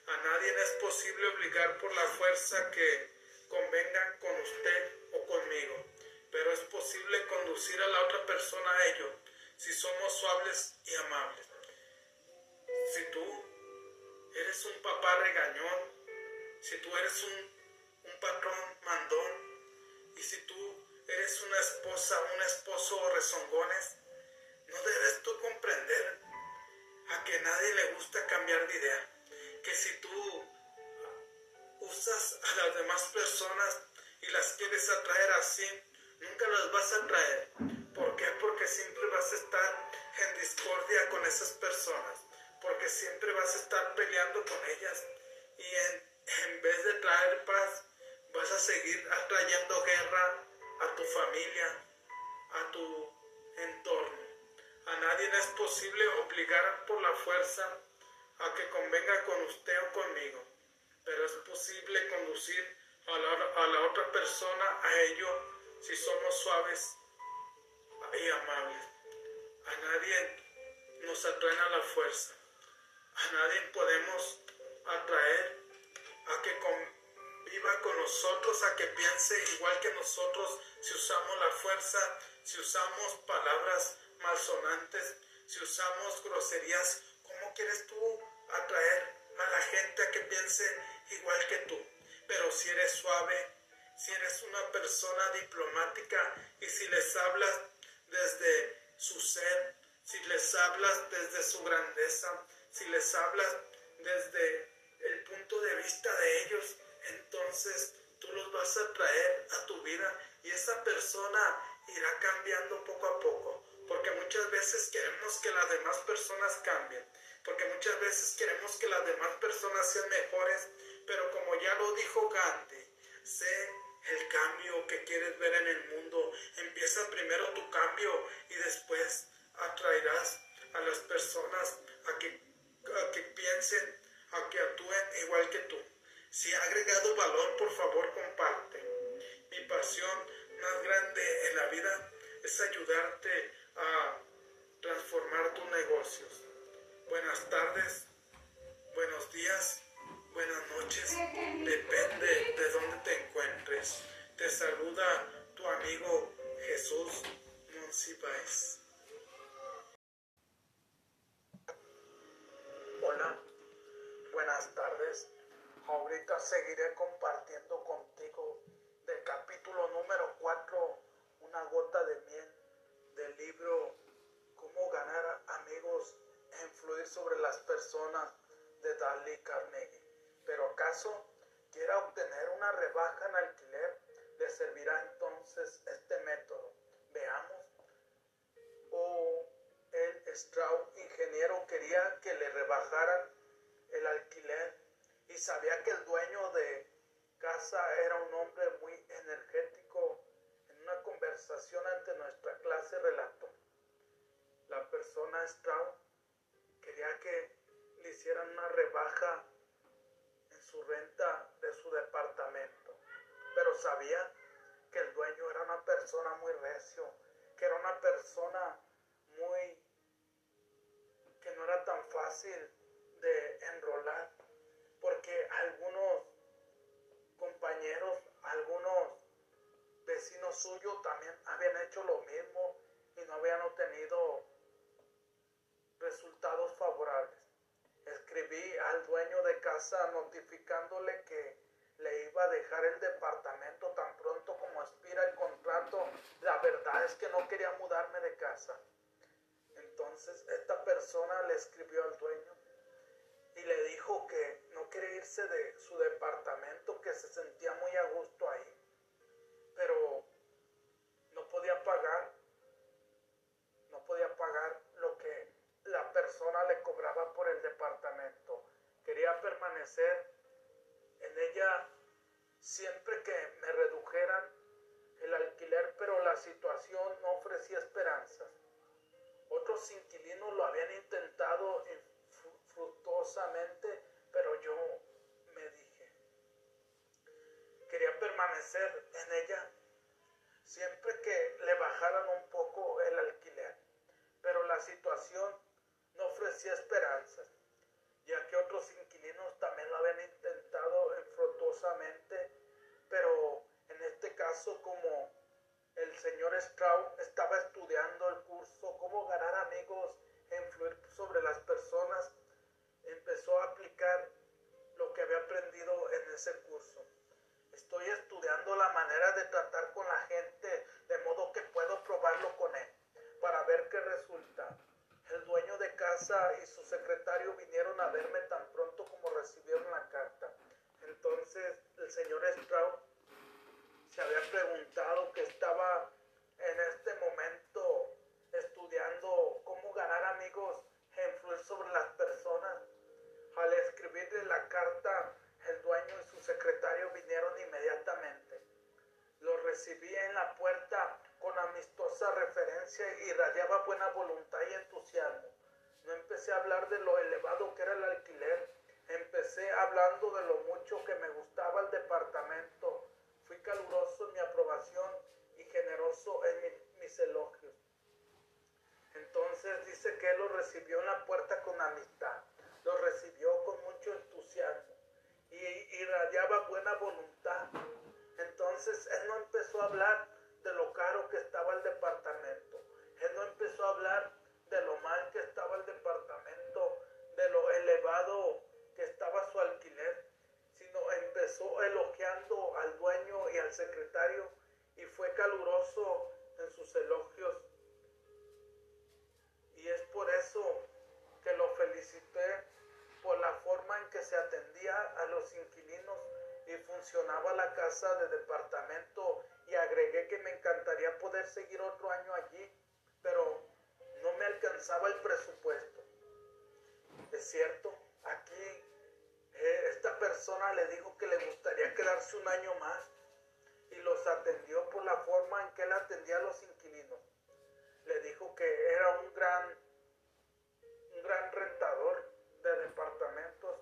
A nadie es posible obligar por la fuerza que convenga con usted o conmigo, pero es posible conducir a la otra persona a ello si somos suaves y amables. Si tú eres un papá regañón, si tú eres un, un patrón mandón, y si tú eres una esposa, un esposo rezongones, no debes tú comprender a que nadie le gusta cambiar de idea. Que si tú usas a las demás personas y las quieres atraer así, nunca las vas a atraer. ¿Por qué? Porque siempre vas a estar en discordia con esas personas. Porque siempre vas a estar peleando con ellas. Y en, en vez de traer paz, vas a seguir atrayendo guerra a tu familia, a tu entorno. A nadie es posible obligar por la fuerza a que convenga con usted o conmigo, pero es posible conducir a la, otra persona a ello si somos suaves y amables. A nadie nos atraen a la fuerza. A nadie podemos atraer a que conviva con nosotros, a que piense igual que nosotros si usamos la fuerza, si usamos palabras malsonantes, si usamos groserías, ¿cómo quieres tú atraer a la gente a que piense igual que tú? Pero si eres suave, si eres una persona diplomática y si les hablas desde su ser, si les hablas desde su grandeza, si les hablas desde el punto de vista de ellos, entonces tú los vas a traer a tu vida y esa persona irá cambiando poco a poco. Porque muchas veces queremos que las demás personas cambien, porque muchas veces queremos que las demás personas sean mejores, pero como ya lo dijo Gandhi, sé el cambio que quieres ver en el mundo primero tu cambio y después atraerás a las personas a que, a que piensen, a que actúen igual que tú. Si ha agregado valor, por favor, comparte. Mi pasión más grande en la vida es ayudarte a transformar tus negocios. Buenas tardes, buenos días, buenas noches. Depende de dónde te encuentres. Te saluda tu amigo Jesús Monsiváis. Hola, buenas tardes. Ahorita seguiré compartiendo contigo del capítulo número 4, Una gota de miel, del libro Cómo ganar amigos e influir sobre las personas de Dale Carnegie. Pero acaso quiera obtener una rebaja en alquiler, le servirá entonces este método. Veamos. O el Strauss, ingeniero, quería que le rebajaran el alquiler y sabía que el dueño de casa era un hombre muy energético. En una conversación ante nuestra clase relató. La persona Strauss quería que le hicieran una rebaja su renta de su departamento, pero sabía que el dueño era una persona muy recio, que era una persona muy que no era tan fácil de enrolar, porque algunos compañeros, algunos vecinos suyos también habían hecho lo mismo y no habían obtenido resultados favorables. Escribí al dueño de casa notificándole que le iba a dejar el departamento tan pronto como expira el contrato. La verdad es que no quería mudarme de casa. Entonces esta persona le escribió al dueño y le dijo que no quería irse de su departamento, que se sentía muy a gusto ahí, pero no podía pagar, no podía pagar lo que la le cobraba por el departamento. Quería permanecer en ella siempre que me redujeran el alquiler, pero la situación no ofrecía esperanzas. Otros inquilinos lo habían intentado fructuosamente, pero yo me dije, quería permanecer en ella siempre que le bajaran un poco el alquiler, pero la situación no ofrecía esperanzas, ya que otros inquilinos también lo habían intentado infructuosamente, pero en este caso como el señor Strauss estaba estudiando el curso Cómo ganar amigos e influir sobre las personas, empezó a aplicar lo que había aprendido en ese curso. Estoy estudiando la manera de tratar con la gente de modo que puedo probarlo con él para ver qué resulta. El dueño de casa y su secretario vinieron a verme tan pronto como recibieron la carta. Entonces el señor Strauss se había preguntado que estaba en este momento estudiando cómo ganar amigos e influir sobre las personas. Al escribirle la carta, el dueño y su secretario vinieron inmediatamente. Lo recibí en la puerta con amistosa referencia y radiaba buena voluntad y entusiasmo. No empecé a hablar de lo elevado que era el alquiler, empecé hablando de lo mucho que me gustaba el departamento. Fui caluroso en mi aprobación y generoso en mis elogios. Entonces dice que él lo recibió en la puerta con amistad, lo recibió con mucho entusiasmo y irradiaba buena voluntad. Entonces él no empezó a hablar de lo caro que estaba el departamento, él no empezó a hablar de lo mal que estaba el departamento, de lo elevado que estaba su alquiler, sino empezó elogiando al dueño y al secretario y fue caluroso en sus elogios. Y es por eso que lo felicité por la forma en que se atendía a los inquilinos y funcionaba la casa de departamento y agregué que me encantaría poder seguir otro año allí, pero no me alcanzaba el presupuesto. Es cierto, aquí eh, esta persona le dijo que le gustaría quedarse un año más y los atendió por la forma en que él atendía a los inquilinos. gran, un gran rentador de departamentos.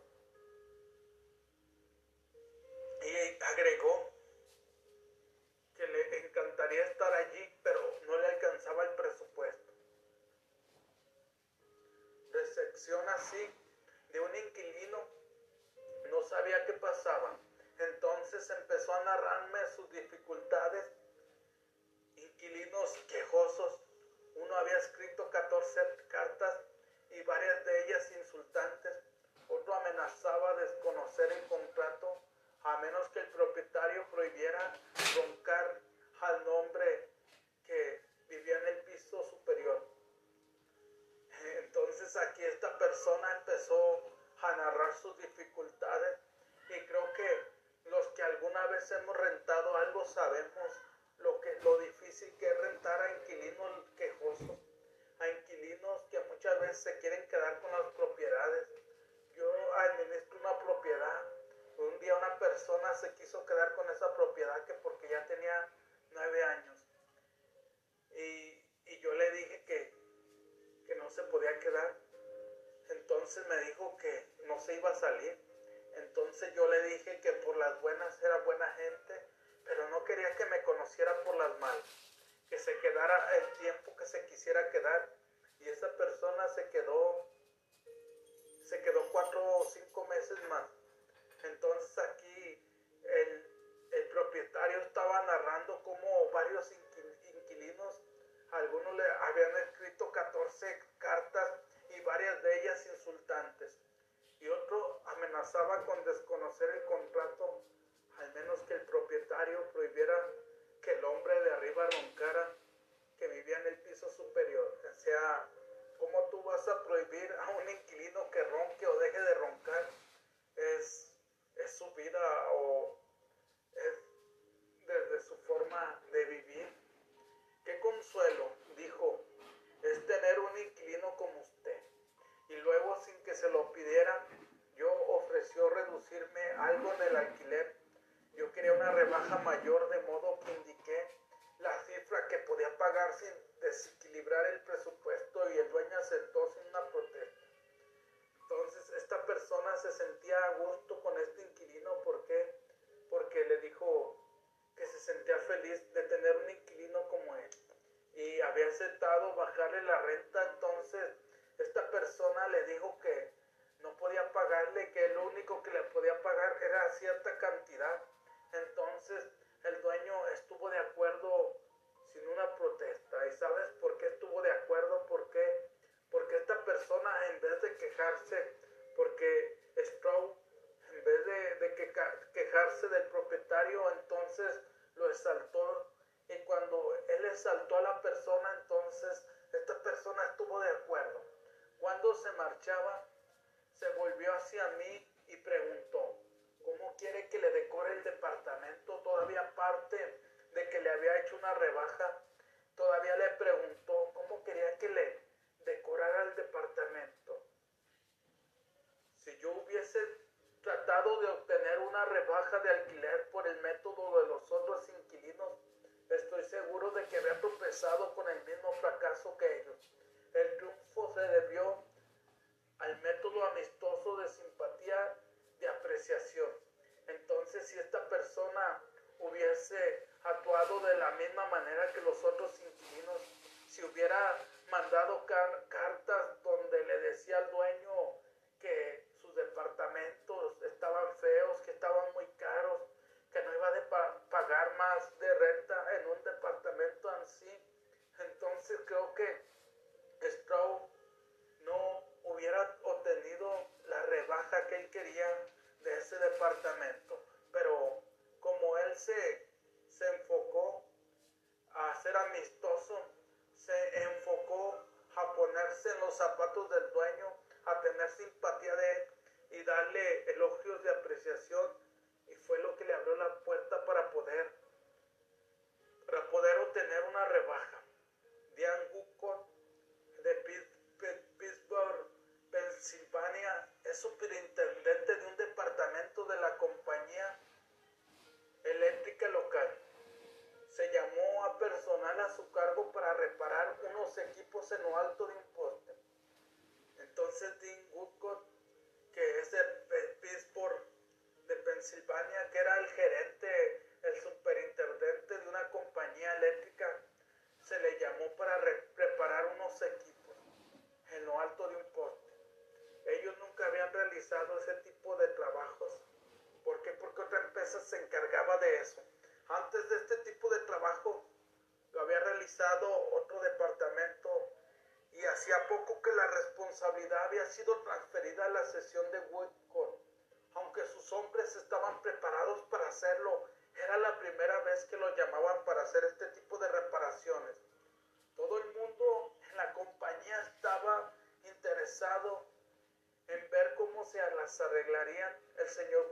Y agregó quejarse, porque Stroh, en vez de, de quejarse del propietario, entonces lo exaltó. Y cuando él exaltó a la persona, entonces esta persona estuvo de acuerdo. Cuando se marchaba, se volvió hacia mí y preguntó, ¿cómo quiere que le decore el departamento? Todavía aparte de que le había hecho una rebaja, todavía le preguntó cómo quería que le decorara el departamento. Yo hubiese tratado de obtener una rebaja de alquiler por el método de los otros inquilinos, estoy seguro de que había tropezado con el mismo fracaso que ellos. El triunfo se debió al método amistoso de simpatía, de apreciación. Entonces, si esta persona hubiese actuado de la misma manera que los otros inquilinos, si hubiera mandado cartas donde le decía al dueño que departamentos estaban feos, que estaban muy caros, que no iba a pagar más de renta en un departamento así, entonces creo que Straub no hubiera obtenido la rebaja que él quería de ese departamento. Pero como él se, se enfocó a ser amistoso, se enfocó a ponerse en los zapatos del dueño, a tener simpatía de él y darle elogios de apreciación. Y fue lo que le abrió la puerta para poder, para poder obtener una rebaja. Diane de Pittsburgh, Pensilvania, es superintendente de un departamento de la compañía eléctrica local. Se llamó a personal a su cargo para reparar unos equipos en lo alto de un. Entonces Dean Woodcott, que es de Pittsburgh, de Pensilvania, que era el gerente, el superintendente de una compañía eléctrica, se le llamó para reparar unos equipos en lo alto de un poste. Ellos nunca habían realizado ese tipo de trabajos. ¿Por qué? Porque otra empresa se encargaba de eso. Antes de este tipo de trabajo lo había realizado otro departamento y hacía poco que la responsabilidad había sido transferida a la sesión de Woodcourt. Aunque sus hombres estaban preparados para hacerlo, era la primera vez que lo llamaban para hacer este tipo de reparaciones. Todo el mundo en la compañía estaba interesado en ver cómo se las arreglarían. El señor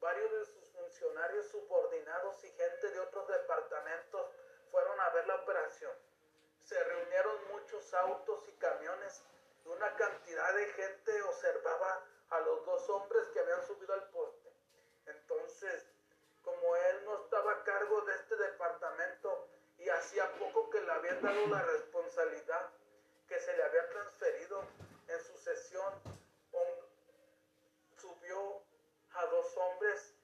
varios de sus funcionarios subordinados y gente de otros departamentos fueron a ver la operación. Se reunieron autos y camiones una cantidad de gente observaba a los dos hombres que habían subido al poste. Entonces, como él no estaba a cargo de este departamento y hacía poco que le habían dado la responsabilidad que se le había transferido en su sesión, subió a dos hombres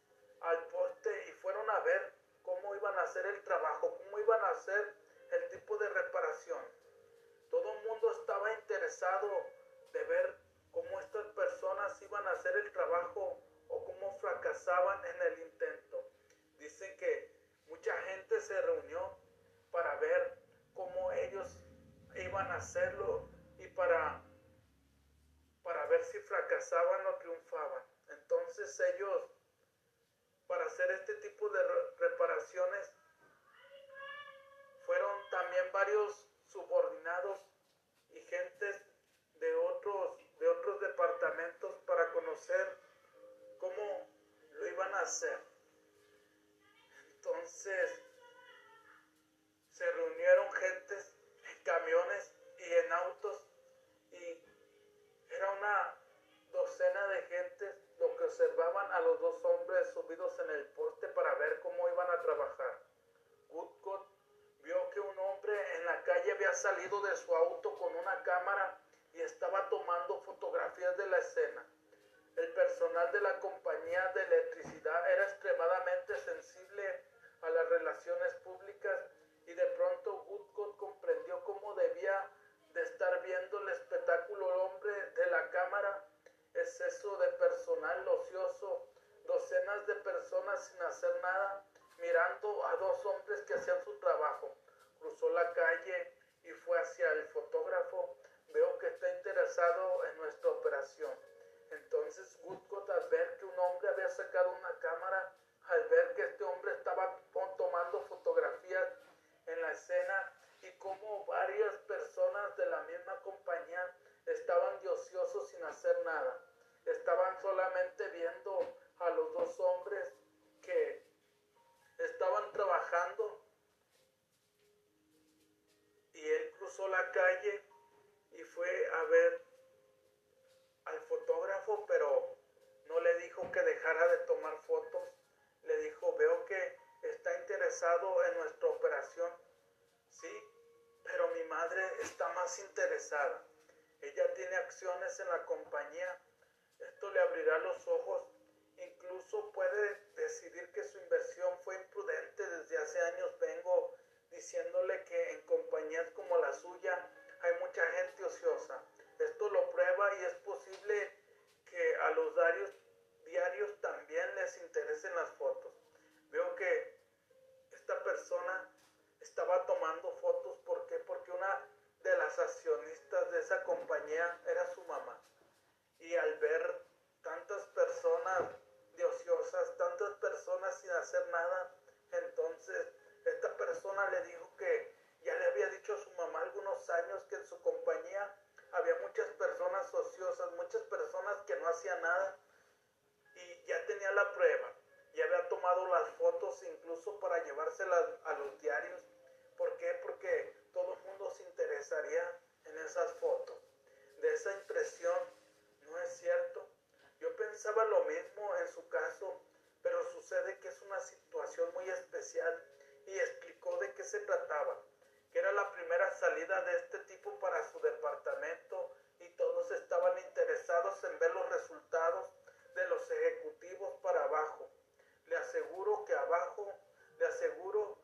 al poste y fueron a ver cómo iban a hacer el trabajo, cómo iban a hacer el tipo de reparación. Todo el mundo estaba interesado de ver cómo estas personas iban a hacer el trabajo o cómo fracasaban en el intento. Dicen que mucha gente se reunió para ver cómo ellos iban a hacerlo y para, para ver si fracasaban o triunfaban. Entonces ellos para hacer este tipo de reparaciones. Fueron también varios subordinados y gentes de otros, de otros departamentos para conocer cómo lo iban a hacer. Entonces se reunieron gentes en camiones y en autos y era una docena de gentes lo que observaban a los dos hombres subidos en el poste para ver cómo iban a trabajar. Woodcott vio que un hombre en la calle de su auto con una cámara nuestra operación. Sí, pero mi madre está más interesada. Ella tiene acciones en la compañía. Esto le abrirá los ojos. Incluso puede decidir que su inversión fue imprudente. Desde hace años vengo diciéndole que en compañías como la suya hay mucha gente ociosa. Esto lo prueba y es posible que a los diarios, diarios también les interesen las fotos. Veo que esta persona estaba tomando fotos. ¿Por qué? Porque una de las accionistas de esa compañía era su mamá. Y al ver tantas personas de ociosas, tantas personas sin hacer nada, entonces esta persona le dijo que ya le había dicho a su mamá algunos años que en su compañía había muchas personas ociosas, muchas personas que no hacían nada y ya tenía la prueba, ya había tomado las fotos incluso para llevárselas a los diarios. ¿Por qué? Porque todo el mundo se interesaría en esas fotos. De esa impresión, ¿no es cierto? Yo pensaba lo mismo en su caso, pero sucede que es una situación muy especial y explicó de qué se trataba, que era la primera salida de este tipo para su departamento y todos estaban interesados en ver los resultados de los ejecutivos para abajo. Le aseguro que abajo, le aseguro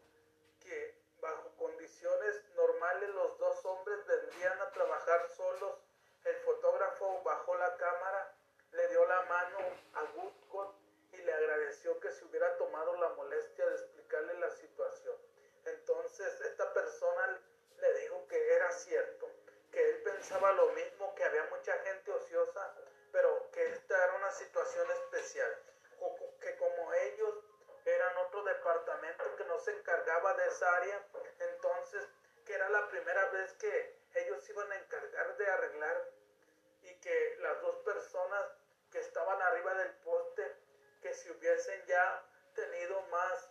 que bajo condiciones normales los dos hombres vendrían a trabajar solos. El fotógrafo bajó la cámara, le dio la mano a Woodcott y le agradeció que se hubiera tomado la molestia de explicarle la situación. Entonces esta persona le dijo que era cierto, que él pensaba lo mismo, que había mucha gente ociosa, pero que esta era una situación especial, que como ellos eran otro departamento que no se encargaba de esa área, entonces que era la primera vez que ellos iban a encargar de arreglar y que las dos personas que estaban arriba del poste, que si hubiesen ya tenido más,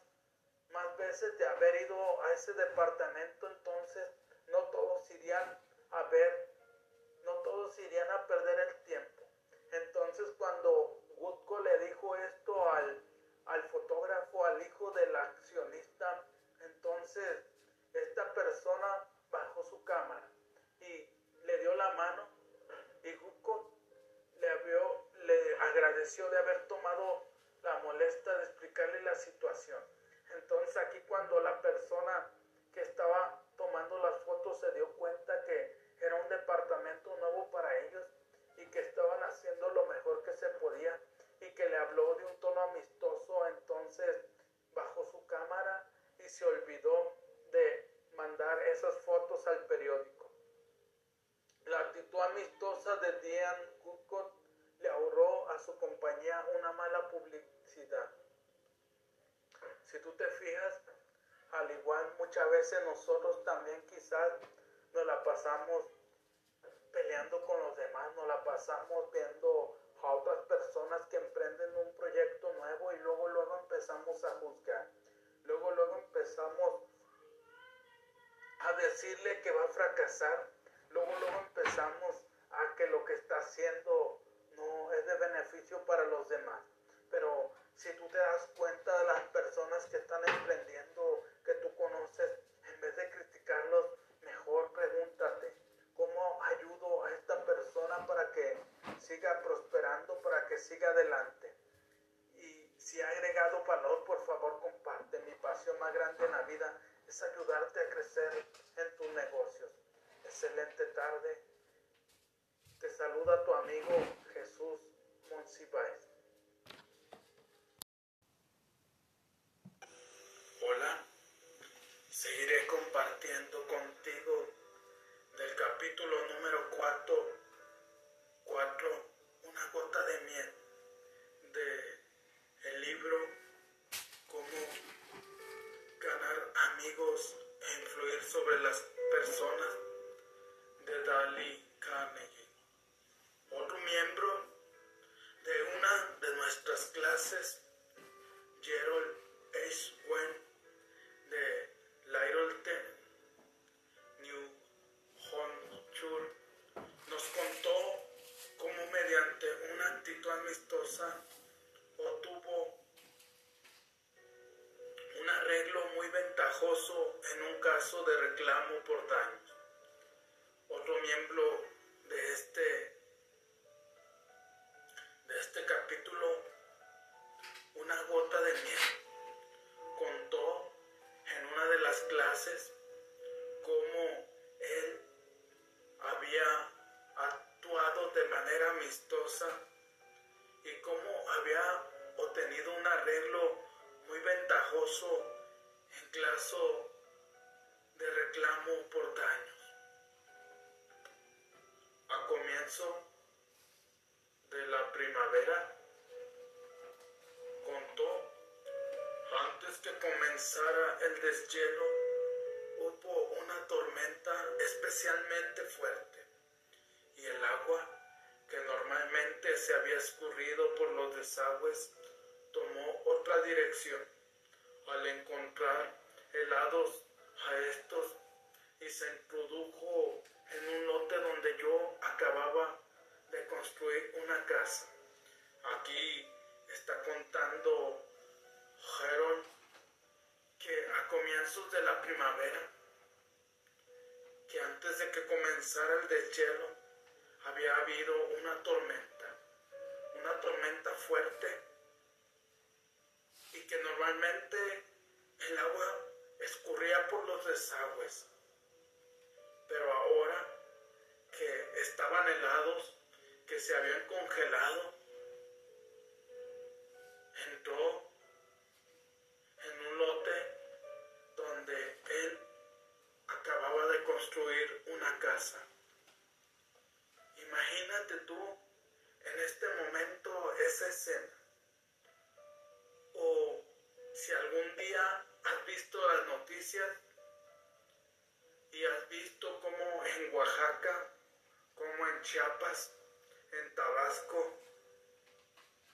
más veces de haber ido a ese departamento, entonces no todos irían a ver, no todos irían a perder el tiempo. Entonces cuando Woodco le dijo esto al, al fotógrafo, al hijo del accionista, entonces esta persona bajó su cámara y le dio la mano y Woodco le, le agradeció de haber tomado la molestia de explicarle la situación. Entonces aquí cuando la persona que estaba tomando las fotos se dio cuenta que era un departamento nuevo para ellos y que estaban haciendo lo mejor que se podía que le habló de un tono amistoso, entonces bajó su cámara y se olvidó de mandar esas fotos al periódico. La actitud amistosa de Dian Cookot le ahorró a su compañía una mala publicidad. Si tú te fijas, al igual muchas veces nosotros también quizás nos la pasamos peleando con los demás, nos la pasamos viendo a otras personas que emprenden un proyecto nuevo y luego luego empezamos a juzgar. Luego luego empezamos a decirle que va a fracasar. Luego luego empezamos a que lo que está haciendo no es de beneficio para los demás. Pero si tú te das cuenta de las personas que están emprendiendo, que tú conoces, en vez de criticarlos, mejor pregúntate, ¿cómo ayudo a esta persona para que siga prosperando, para que siga adelante? Y si ha agregado valor, por favor comparte. Mi pasión más grande en la vida es ayudarte a crecer en tus negocios. Excelente tarde. Te saluda tu amigo Jesús Monsiváis. Hola, seguiré compartiendo contigo del capítulo número 4, 4, una gota de miel, de el libro Cómo ganar amigos e influir sobre las personas de Dali Carnegie. Otro miembro de una de nuestras clases, Gerald H. Wen, amistosa un arreglo muy ventajoso en un caso de reclamo por daños. Otro miembro de este de este capítulo, una gota de miel, contó en una de las clases cómo él había actuado de manera amistosa ventajoso en caso de reclamo por daños. A comienzo de la primavera, contó, antes que comenzara el deshielo, hubo una tormenta especialmente fuerte y el agua que normalmente se había escurrido por los desagües otra dirección al encontrar helados a estos y se introdujo en un lote donde yo acababa de construir una casa. Aquí está contando Harold que a comienzos de la primavera, que antes de que comenzara el deshielo, había habido una tormenta, una tormenta fuerte, y que normalmente el agua escurría por los desagües. Pero ahora que estaban helados, que se habían congelado, entró en un lote donde él acababa de construir una casa. Imagínate tú en este momento esa escena. O si algún día has visto las noticias y has visto cómo en Oaxaca, como en Chiapas, en Tabasco,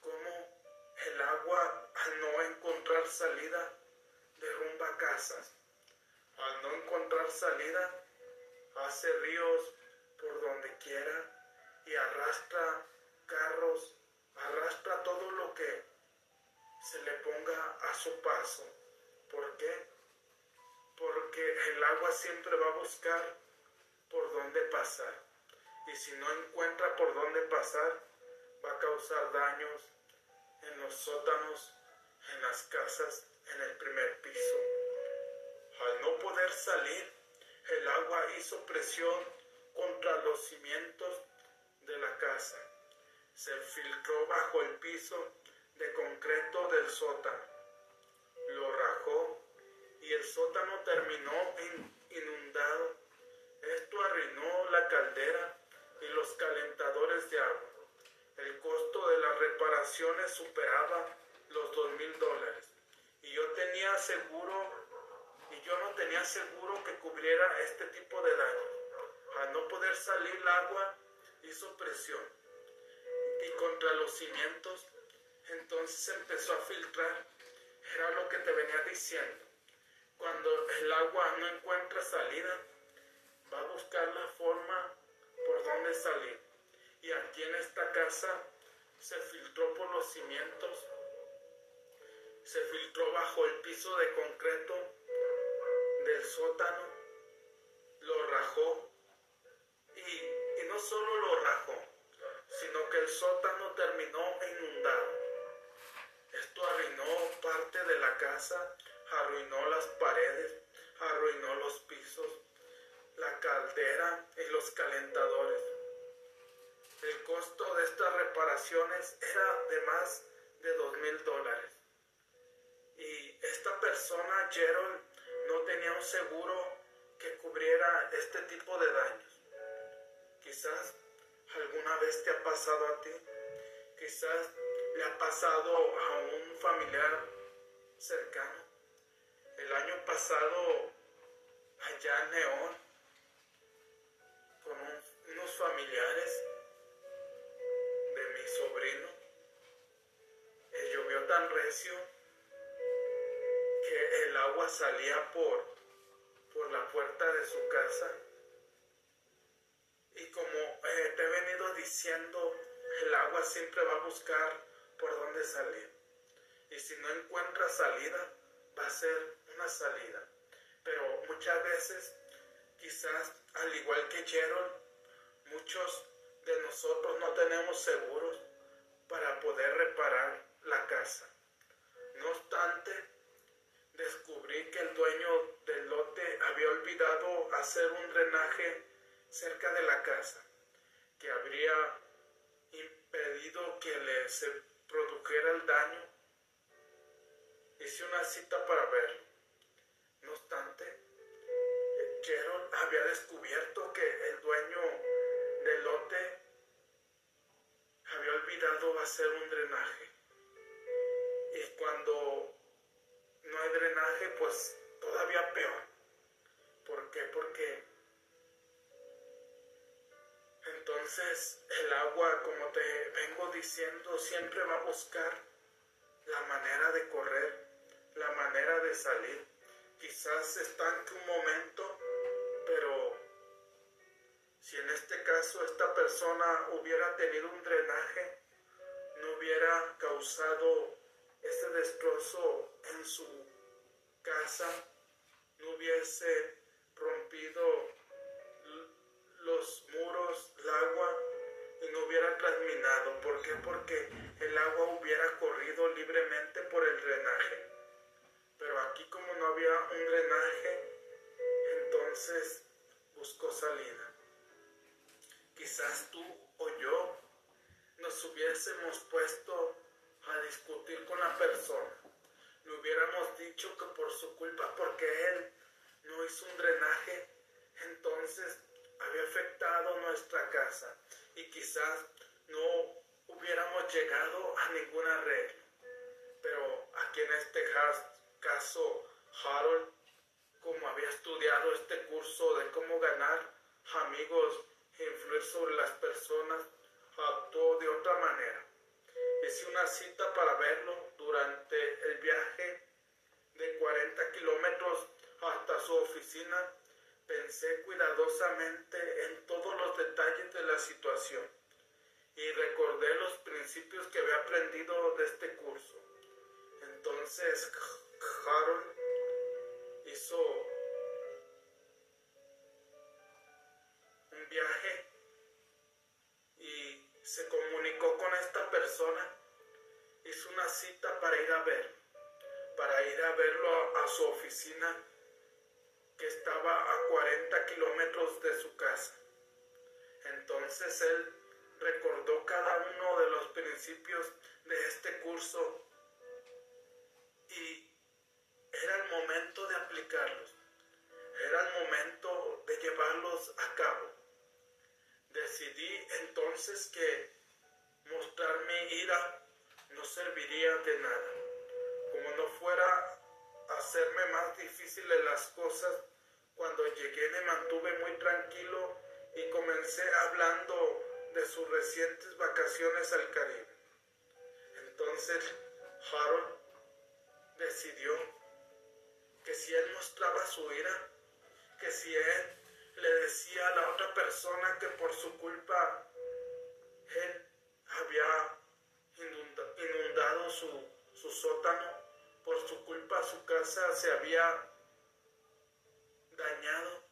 cómo el agua al no encontrar salida derrumba casas, al no encontrar salida hace ríos por donde quiera y arrastra carros, arrastra todo lo que se le ponga a su paso. ¿Por qué? Porque el agua siempre va a buscar por dónde pasar. Y si no encuentra por dónde pasar, va a causar daños en los sótanos, en las casas, en el primer piso. Al no poder salir, el agua hizo presión contra los cimientos de la casa. Se filtró bajo el piso de concreto del sótano. Lo rajó y el sótano terminó inundado. Esto arruinó la caldera y los calentadores de agua. El costo de las reparaciones superaba los dos mil dólares. Y yo tenía seguro, y yo no tenía seguro que cubriera este tipo de daño. Al no poder salir el agua, hizo presión. Y contra los cimientos entonces empezó a filtrar. Era lo que te venía diciendo. Cuando el agua no encuentra salida, va a buscar la forma por donde salir. Y aquí en esta casa se filtró por los cimientos, se filtró bajo el piso de concreto del sótano, lo rajó y, no solo lo rajó, sino que el sótano terminó inundado. Esto arruinó parte de la casa, arruinó las paredes, arruinó los pisos, la caldera y los calentadores. El costo de estas reparaciones era de más de dos mil dólares. Y esta persona, Gerald, no tenía un seguro que cubriera este tipo de daños. Quizás alguna vez te ha pasado a ti. Quizás le ha pasado a un familiar cercano. El año pasado, allá en León, con unos familiares de mi sobrino, eh, llovió tan recio que el agua salía por, por la puerta de su casa. Y como eh, te he venido diciendo, el agua siempre va a buscar por dónde salir. Y si no encuentra salida, va a ser una salida. Pero muchas veces, quizás al igual que Gerald, muchos de nosotros no tenemos seguros para poder reparar la casa. No obstante, descubrí que el dueño del lote había olvidado hacer un drenaje cerca de la casa, que habría impedido que le se produjera el daño. Hice una cita para verlo. No obstante, Gerald había descubierto que el dueño del lote había olvidado hacer un drenaje. Y cuando no hay drenaje, pues todavía peor. ¿Por qué? Porque entonces el agua, como te vengo diciendo, siempre va a buscar la manera de correr, la manera de salir. Quizás estanque un momento, pero si en este caso esta persona hubiera tenido un drenaje, no hubiera causado ese destrozo en su casa, no hubiese rompido los muros, ¿Por qué? Porque el agua hubiera corrido libremente por el drenaje. Pero aquí como no había un drenaje, entonces buscó salida. Quizás tú o yo nos hubiésemos puesto a discutir con la persona. Le hubiéramos dicho que por su culpa, porque él no hizo un drenaje, entonces había afectado nuestra casa y quizás no hubiéramos llegado a ningún arreglo. Pero aquí en este caso, Harold, como había estudiado este curso de cómo ganar amigos e influir sobre las personas, actuó de otra manera. Hice una cita para verlo durante el viaje de 40 kilómetros hasta su oficina pensé cuidadosamente en todos los detalles de la situación y recordé los principios que había aprendido de este curso. Entonces Harold hizo un viaje y se comunicó con esta persona, hizo una cita para ir a ver, para ir a verlo a, a su oficina que estaba a 40 kilómetros de su casa. Entonces él recordó cada uno de los principios de este curso y era el momento de aplicarlos, era el momento de llevarlos a cabo. Decidí entonces que mostrar mi ira no serviría de nada. Como no fuera hacerme más difíciles las cosas, cuando llegué me mantuve muy tranquilo y comencé hablando de sus recientes vacaciones al Caribe. Entonces Harold decidió que si él mostraba su ira, que si él le decía a la otra persona que por su culpa él había inundado su, su sótano, por su culpa su casa se había dañado,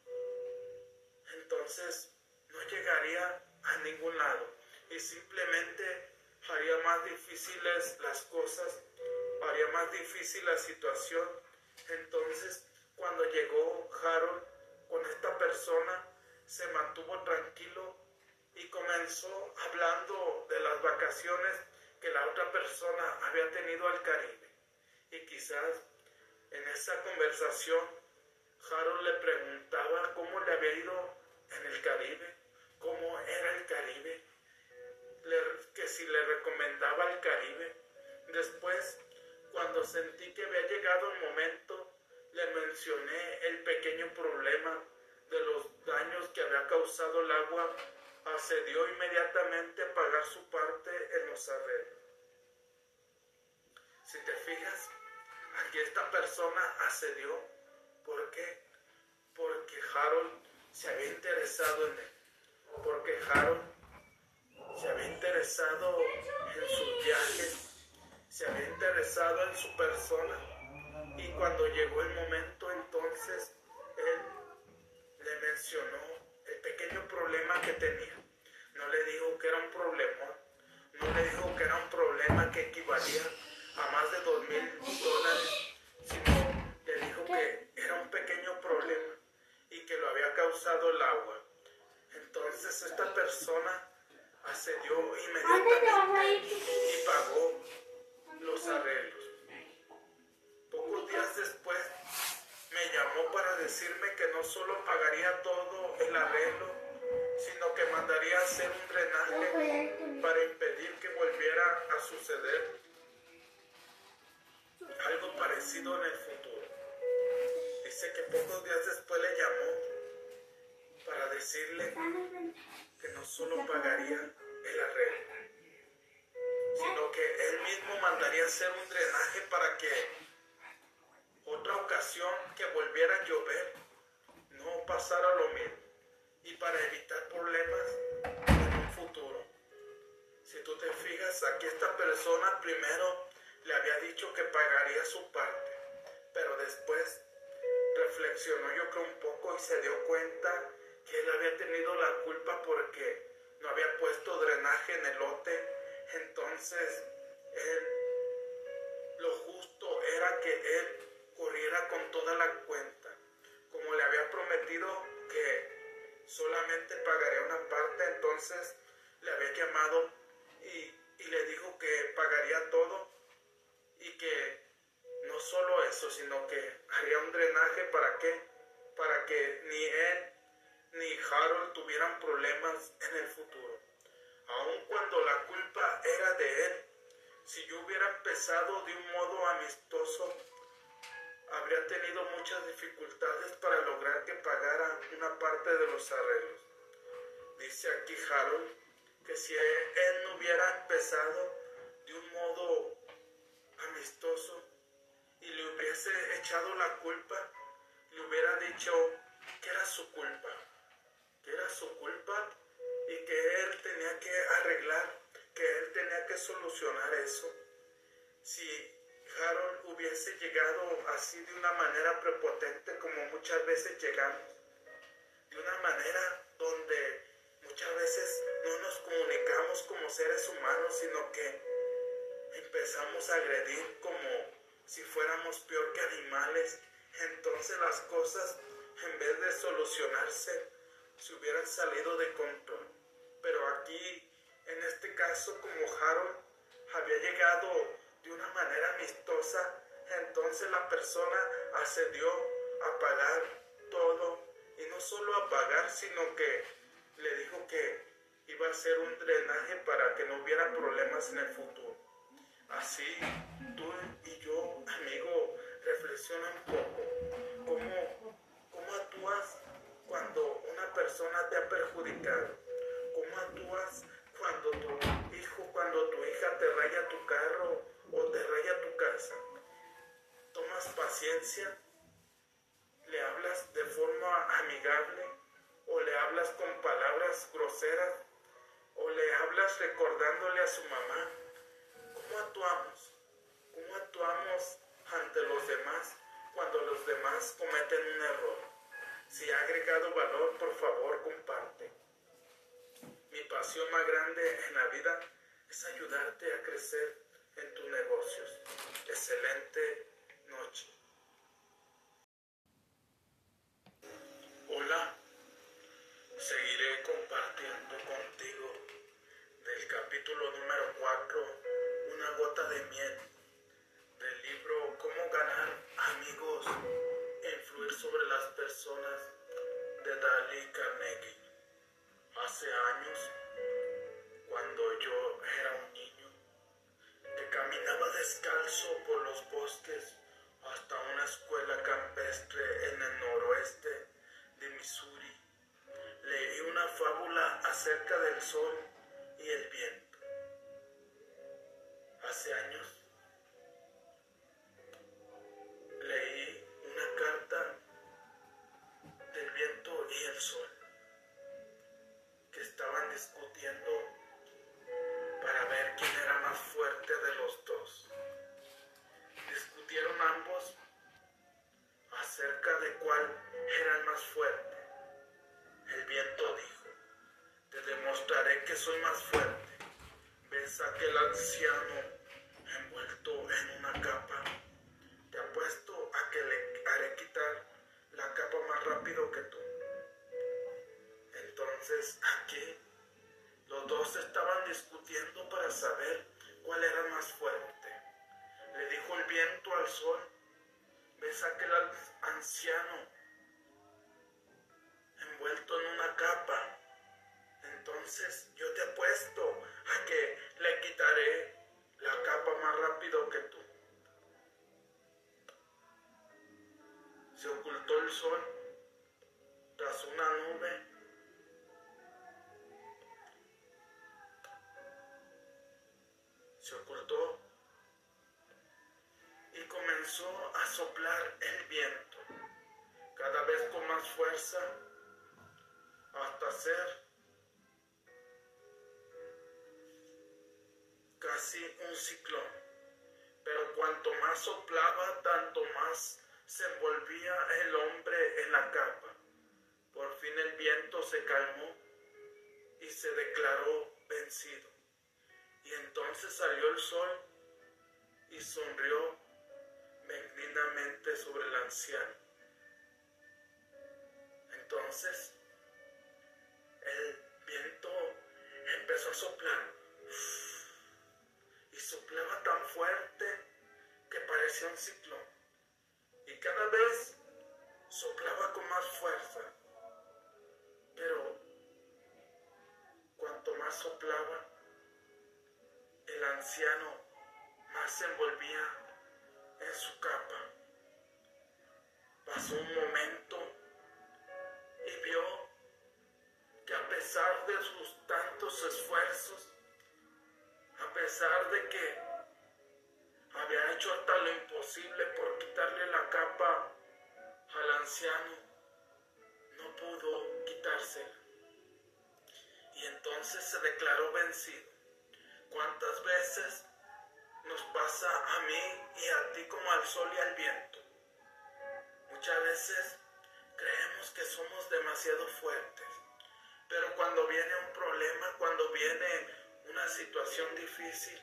entonces no llegaría a ningún lado y simplemente haría más difíciles las cosas, haría más difícil la situación. Entonces, cuando llegó Harold con esta persona, se mantuvo tranquilo y comenzó hablando de las vacaciones que la otra persona había tenido al Caribe. Y quizás en esa conversación Harold le preguntaba cómo le había ido en el Caribe, cómo era el Caribe, que si le recomendaba el Caribe. Después, cuando sentí que había llegado el momento, le mencioné el pequeño problema de los daños que había causado el agua, accedió inmediatamente a pagar su parte en los arreglos. Si te fijas, aquí esta persona accedió. ¿Por qué? Porque Harold se había interesado en él. Porque Harold se había interesado en sus viajes, se había interesado en su persona. Y cuando llegó el momento, entonces él le mencionó el pequeño problema que tenía. No le dijo que era un problema, no le dijo que era un problema que equivalía a más de dos mil dólares, sino le dijo que era un pequeño problema y que lo había causado el agua. Entonces esta persona accedió inmediatamente y pagó los arreglos. Pocos días después me llamó para decirme que no solo pagaría todo el arreglo, sino que mandaría hacer un drenaje para impedir que volviera a suceder algo parecido en el futuro. Dice que pocos días después le llamó para decirle que no solo pagaría el arreglo, sino que él mismo mandaría hacer un drenaje para que otra ocasión que volviera a llover no pasara lo mismo y para evitar problemas en un futuro. Si tú te fijas, aquí esta persona primero le había dicho que pagaría su parte, pero después, reflexionó yo creo un poco y se dio cuenta que él había tenido la culpa porque no había puesto drenaje en el lote. Entonces, él, lo justo era que él corriera con toda la cuenta. Como le había prometido que solamente pagaría una parte, entonces le había llamado y, y le dijo que pagaría todo y que no solo eso, sino que haría un drenaje para qué? Para que ni él ni Harold tuvieran problemas en el futuro. Aun cuando la culpa era de él, si yo hubiera empezado de un modo amistoso, habría tenido muchas dificultades para lograr que pagara una parte de los arreglos. Dice aquí Harold que si él no hubiera empezado de un modo amistoso y le hubiese echado la culpa, le hubiera dicho que era su culpa era su culpa y que él tenía que arreglar, que él tenía que solucionar eso. Si Harold hubiese llegado así de una manera prepotente como muchas veces llegamos, de una manera donde muchas veces no nos comunicamos como seres humanos, sino que empezamos a agredir como si fuéramos peor que animales, entonces las cosas en vez de solucionarse, si hubieran salido de control. Pero aquí, en este caso, como Harold había llegado de una manera amistosa, entonces la persona accedió a pagar todo. Y no solo a pagar, sino que le dijo que iba a hacer un drenaje para que no hubiera problemas en el futuro. Así, tú y yo, amigo, reflexiona un poco. ¿Cómo, cómo actúas cuando persona te ha perjudicado? ¿Cómo actúas cuando tu hijo, cuando tu hija te raya tu carro o te raya tu casa? ¿Tomas paciencia? ¿Le hablas de forma amigable o le hablas con palabras groseras o le hablas recordándole a su mamá? ¿Cómo actuamos? ¿Cómo actuamos ante los demás cuando los demás cometen un error? Si ha agregado valor, por favor, comparte. Mi pasión más grande en la vida es ayudarte a crecer en tus negocios. Excelente noche. Hola, seguiré compartiendo contigo del capítulo número 4, Una gota de miel, del libro Cómo ganar amigos sobre las personas de Dale Carnegie. Hace años, cuando yo era un niño, que caminaba descalzo por los bosques hasta una escuela campestre en el noroeste de Missouri, leí una fábula acerca del sol y el viento. Hace años soy comenzó a soplar el viento, cada vez con más fuerza, Entonces el viento empezó a soplar y soplaba tan fuerte que parecía un ciclón. Y cada vez soplaba con más fuerza. Pero cuanto más soplaba, el anciano más se envolvía Un momento y vio que a pesar de sus tantos esfuerzos, a pesar de que había hecho hasta lo imposible por quitarle la capa al anciano, no pudo quitársela. Y entonces se declaró vencido. ¿Cuántas veces nos pasa a mí y a ti como al sol y al viento? Muchas veces creemos que somos demasiado fuertes, pero cuando viene un problema, cuando viene una situación difícil,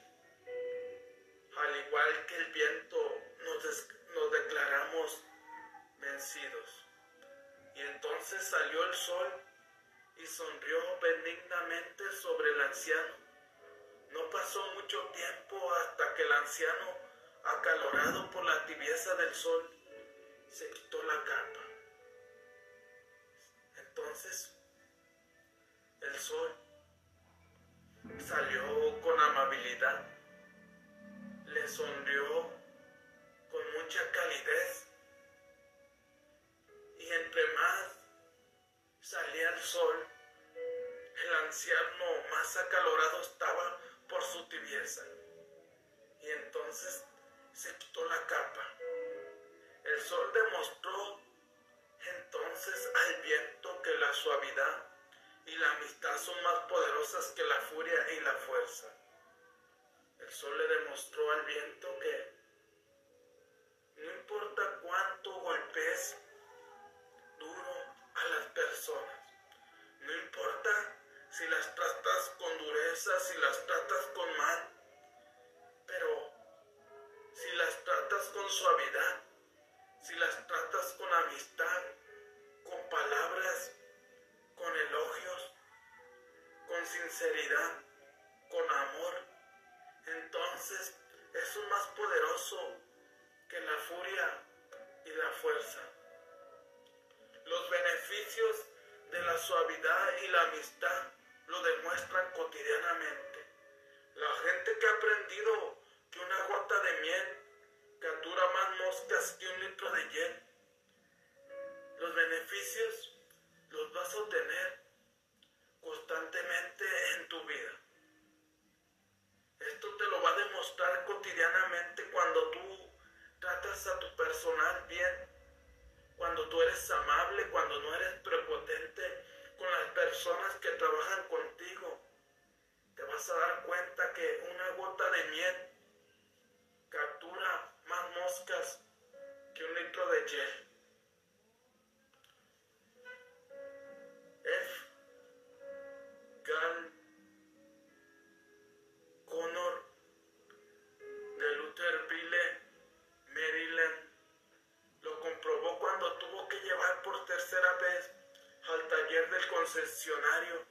al igual que el viento, nos, nos declaramos vencidos. Y entonces salió el sol y sonrió benignamente sobre el anciano. No pasó mucho tiempo hasta que el anciano, acalorado por la tibieza del sol, se quitó la capa. Entonces, el sol salió con amabilidad, le sonrió con mucha calidez y entre más salía el sol, el anciano más acalorado estaba por su tibieza. Y entonces se quitó la capa. El sol demostró entonces al viento que la suavidad y la amistad son más poderosas que la furia y la fuerza. El sol le demostró al viento que no importa cuánto golpes duro a las personas, no importa si las tratas con dureza, si las tratas con mal, pero si las tratas con suavidad, si las tratas con amistad, con palabras, con elogios, con sinceridad, con amor, entonces es más poderoso que la furia y la fuerza. Los beneficios de la suavidad y la amistad lo demuestran cotidianamente. La gente que ha aprendido que una gota de miel captura más moscas que un litro de hiel. Los beneficios los vas a obtener constantemente en tu vida. Esto te lo va a demostrar cotidianamente cuando tú tratas a tu personal bien, cuando tú eres amable, cuando no eres prepotente con las personas que trabajan contigo. Te vas a dar cuenta que una gota de miel captura moscas que un litro de hiel. F. Gal Connor de Lutherville, Maryland, lo comprobó cuando tuvo que llevar por tercera vez al taller del concesionario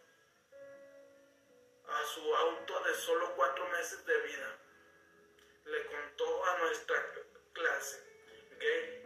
a su auto de solo cuatro meses de vida. Le contó a nuestra clase gay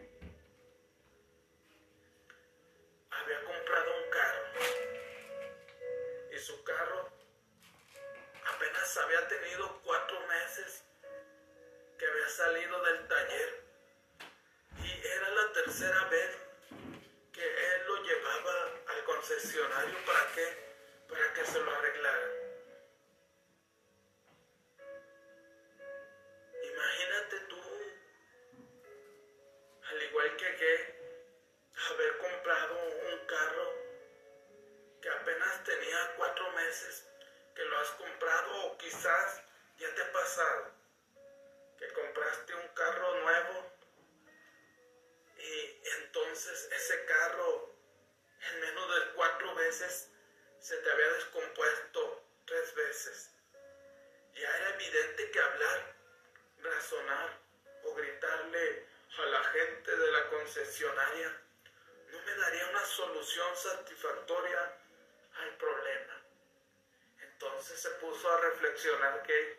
reflexionar que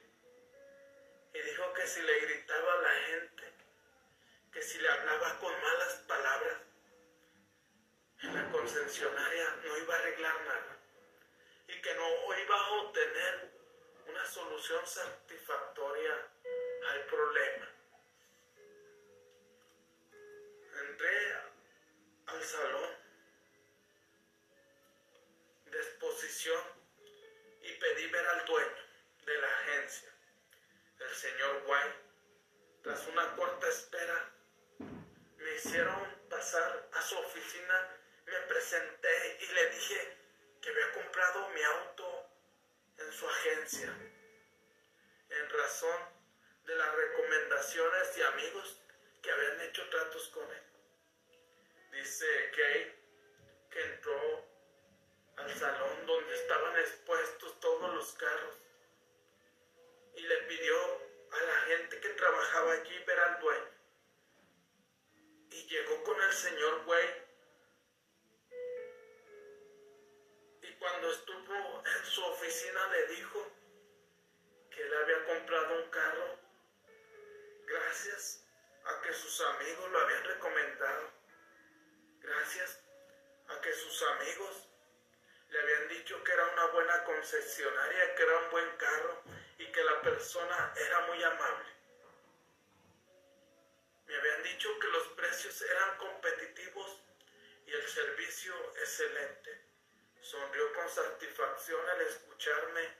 satisfacción al escucharme.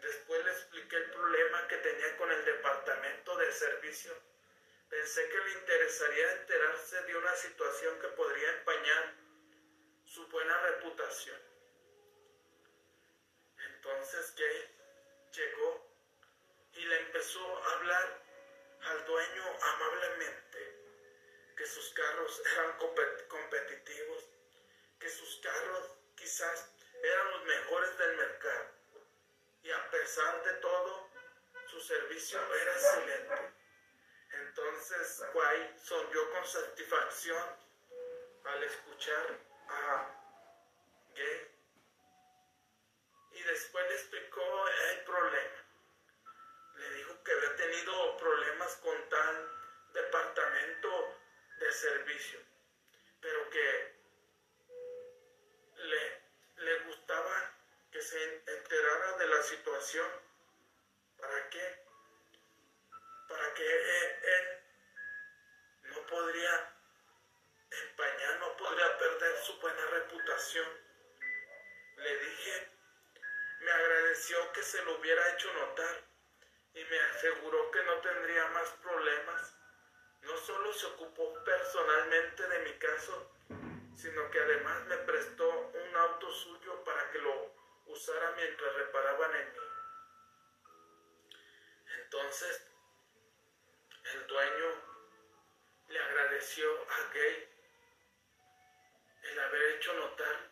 Después le expliqué el problema que tenía con el departamento de servicio Pensé que le interesaría enterarse de una situación que podría empañar su buena reputación. Entonces Gay llegó y le empezó a hablar al dueño amablemente que sus carros eran competitivos, que sus carros quizás eran los mejores del mercado y a pesar de todo su servicio era excelente. Entonces Guay sonrió con satisfacción al escuchar a Gay y después le explicó el problema. Le dijo que había tenido problemas con tal departamento de servicio, pero que le, le gustaba que se enterara de la situación. ¿Para qué? para que él, no podría empañar, no podría perder su buena reputación. Le dije, me agradeció que se lo hubiera hecho notar y me aseguró que no tendría más problemas. No solo se ocupó personalmente de mi caso, sino que además me prestó un auto suyo para que lo usara mientras reparaban en mí. Entonces el dueño le agradeció a Gay el haber hecho notar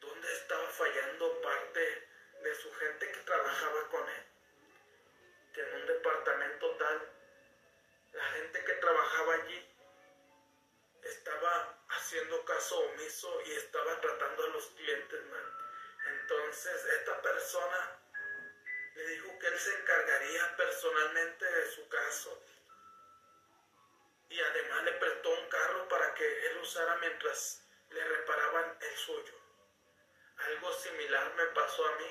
dónde estaba fallando parte de su gente que trabajaba con él. Que en un departamento tal, la gente que trabajaba allí haciendo caso omiso y estaba tratando a los clientes mal. Entonces esta persona le dijo que él se encargaría personalmente de su caso y además le prestó un carro para que él usara mientras le reparaban el suyo. Algo similar me pasó a mí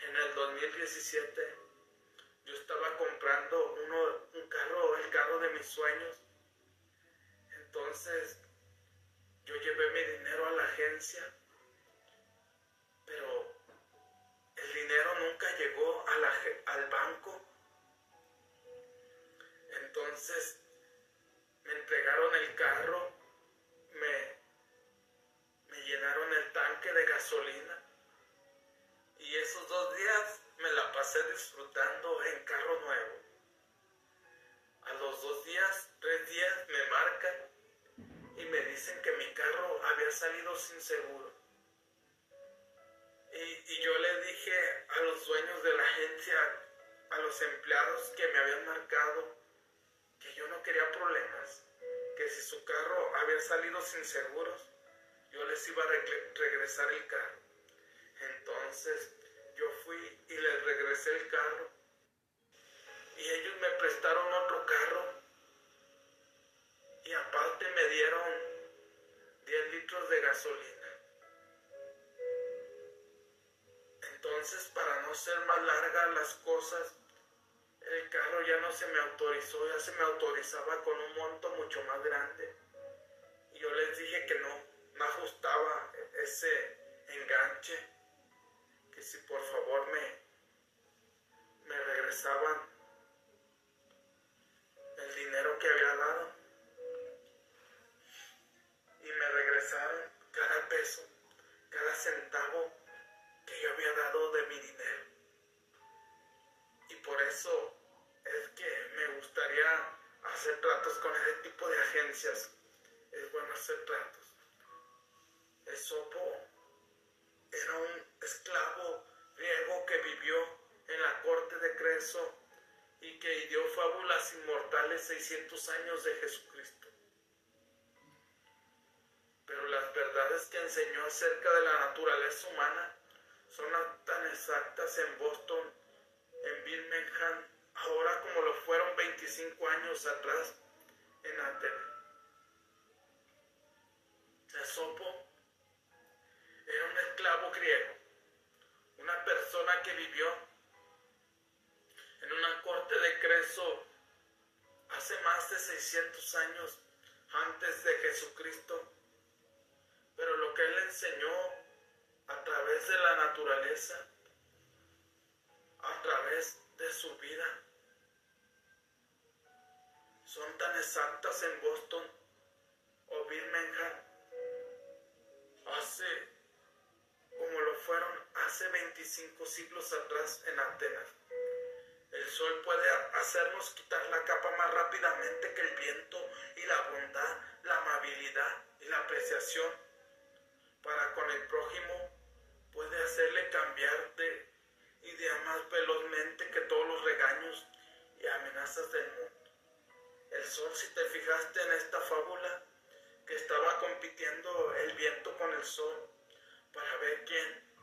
en el 2017. Yo estaba comprando uno, un carro, el carro de mis sueños. Entonces yo llevé mi dinero a la agencia, pero el dinero nunca llegó al banco. Entonces me entregaron el carro, me, me llenaron el tanque de gasolina y esos dos días me la pasé disfrutando en carro sin seguro Y, yo le dije a los dueños de la agencia, a los empleados que me habían marcado, que yo no quería problemas, que si su carro había salido sin seguros, yo les iba a regresar el carro. Entonces yo fui y les regresé el carro. Y ellos me prestaron otro carro. Y aparte me dieron 10 litros de gasolina. Entonces, para no ser más largas las cosas, el carro ya no se me autorizó, ya se me autorizaba con un monto mucho más grande. Y yo les dije que no, no ajustaba ese enganche, que si por favor me, me regresaban el dinero que había dado. Cada peso, cada centavo que yo había dado de mi dinero. Y por eso es que me gustaría hacer tratos con ese tipo de agencias. Es bueno hacer tratos. Esopo era un esclavo griego que vivió en la corte de Creso y que dio fábulas inmortales 600 años de Jesucristo. Pero las verdades que enseñó acerca de la naturaleza humana son tan exactas en Boston, en Birmingham, ahora como lo fueron 25 años atrás en Atenas. Esopo era un esclavo griego, una persona que vivió en una corte de Creso hace más de 600 años antes de Jesucristo. Pero lo que él enseñó a través de la naturaleza, a través de su vida, son tan exactas en Boston o Birmingham hace como lo fueron hace 25 siglos atrás en Atenas. El sol puede hacernos quitar la capa más rápidamente que el viento y la bondad, la amabilidad y la apreciación para con el prójimo puede hacerle cambiar de idea más velozmente que todos los regaños y amenazas del mundo. El sol, si te fijaste en esta fábula, que estaba compitiendo el viento con el sol para ver quién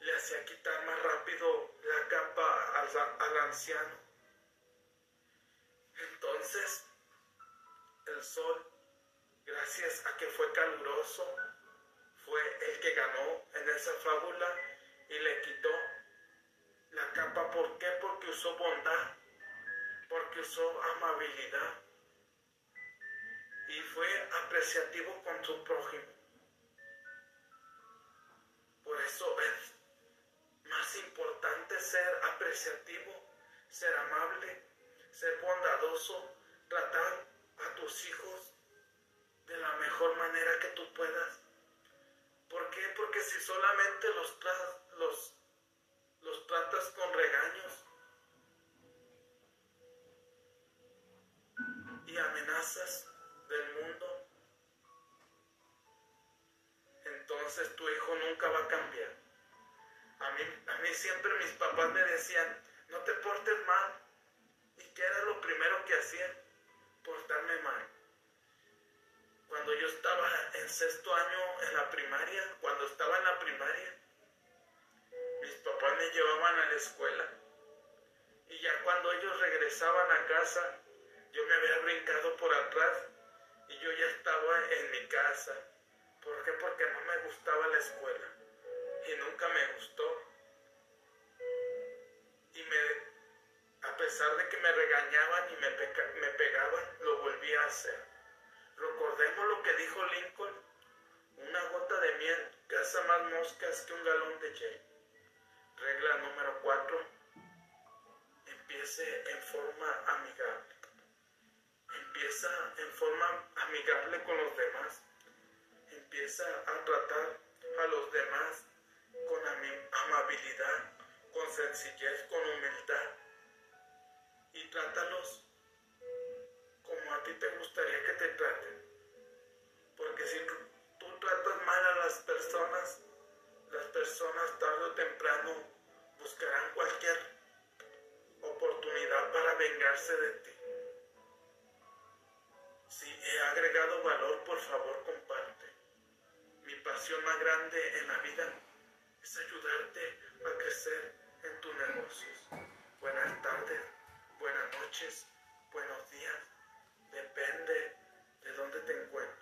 le hacía quitar más rápido la capa al, al anciano. Entonces, el sol, gracias a que fue caluroso, que ganó en esa fábula y le quitó la capa. ¿Por qué? Porque usó bondad, porque usó amabilidad y fue apreciativo con su prójimo. Por eso es más importante ser apreciativo, ser amable, ser bondadoso, tratar a tus hijos de la mejor manera que tú puedas. ¿Por qué? Porque si solamente los, tratas con regaños y amenazas del mundo, entonces tu hijo nunca va a cambiar. A mí, a mí siempre mis papás me decían, no te portes mal. ¿Y qué era lo primero que hacía? Portarme mal. Cuando yo estaba en sexto año en la primaria, cuando estaba en la primaria, mis papás me llevaban a la escuela. Y ya cuando ellos regresaban a casa, yo me había brincado por atrás y yo ya estaba en mi casa. ¿Por qué? Porque no me gustaba la escuela y nunca me gustó. Y me, a pesar de que me regañaban y me, me pegaban, lo volví a hacer. Recordemos lo que dijo Lincoln, una gota de miel caza más moscas que un galón de hielo. Regla número 4. Empiece en forma amigable. Empieza en forma amigable con los demás. Empieza a tratar a los demás con amabilidad, con sencillez, con humildad. Y trátalos como a ti te gustaría que te traten. Porque si tú tratas mal a las personas, las personas tarde o temprano buscarán cualquier oportunidad para vengarse de ti. Si he agregado valor, por favor comparte. Mi pasión más grande en la vida es ayudarte a crecer en tus negocios. Buenas tardes, buenas noches, buenos días. Depende de dónde te encuentres.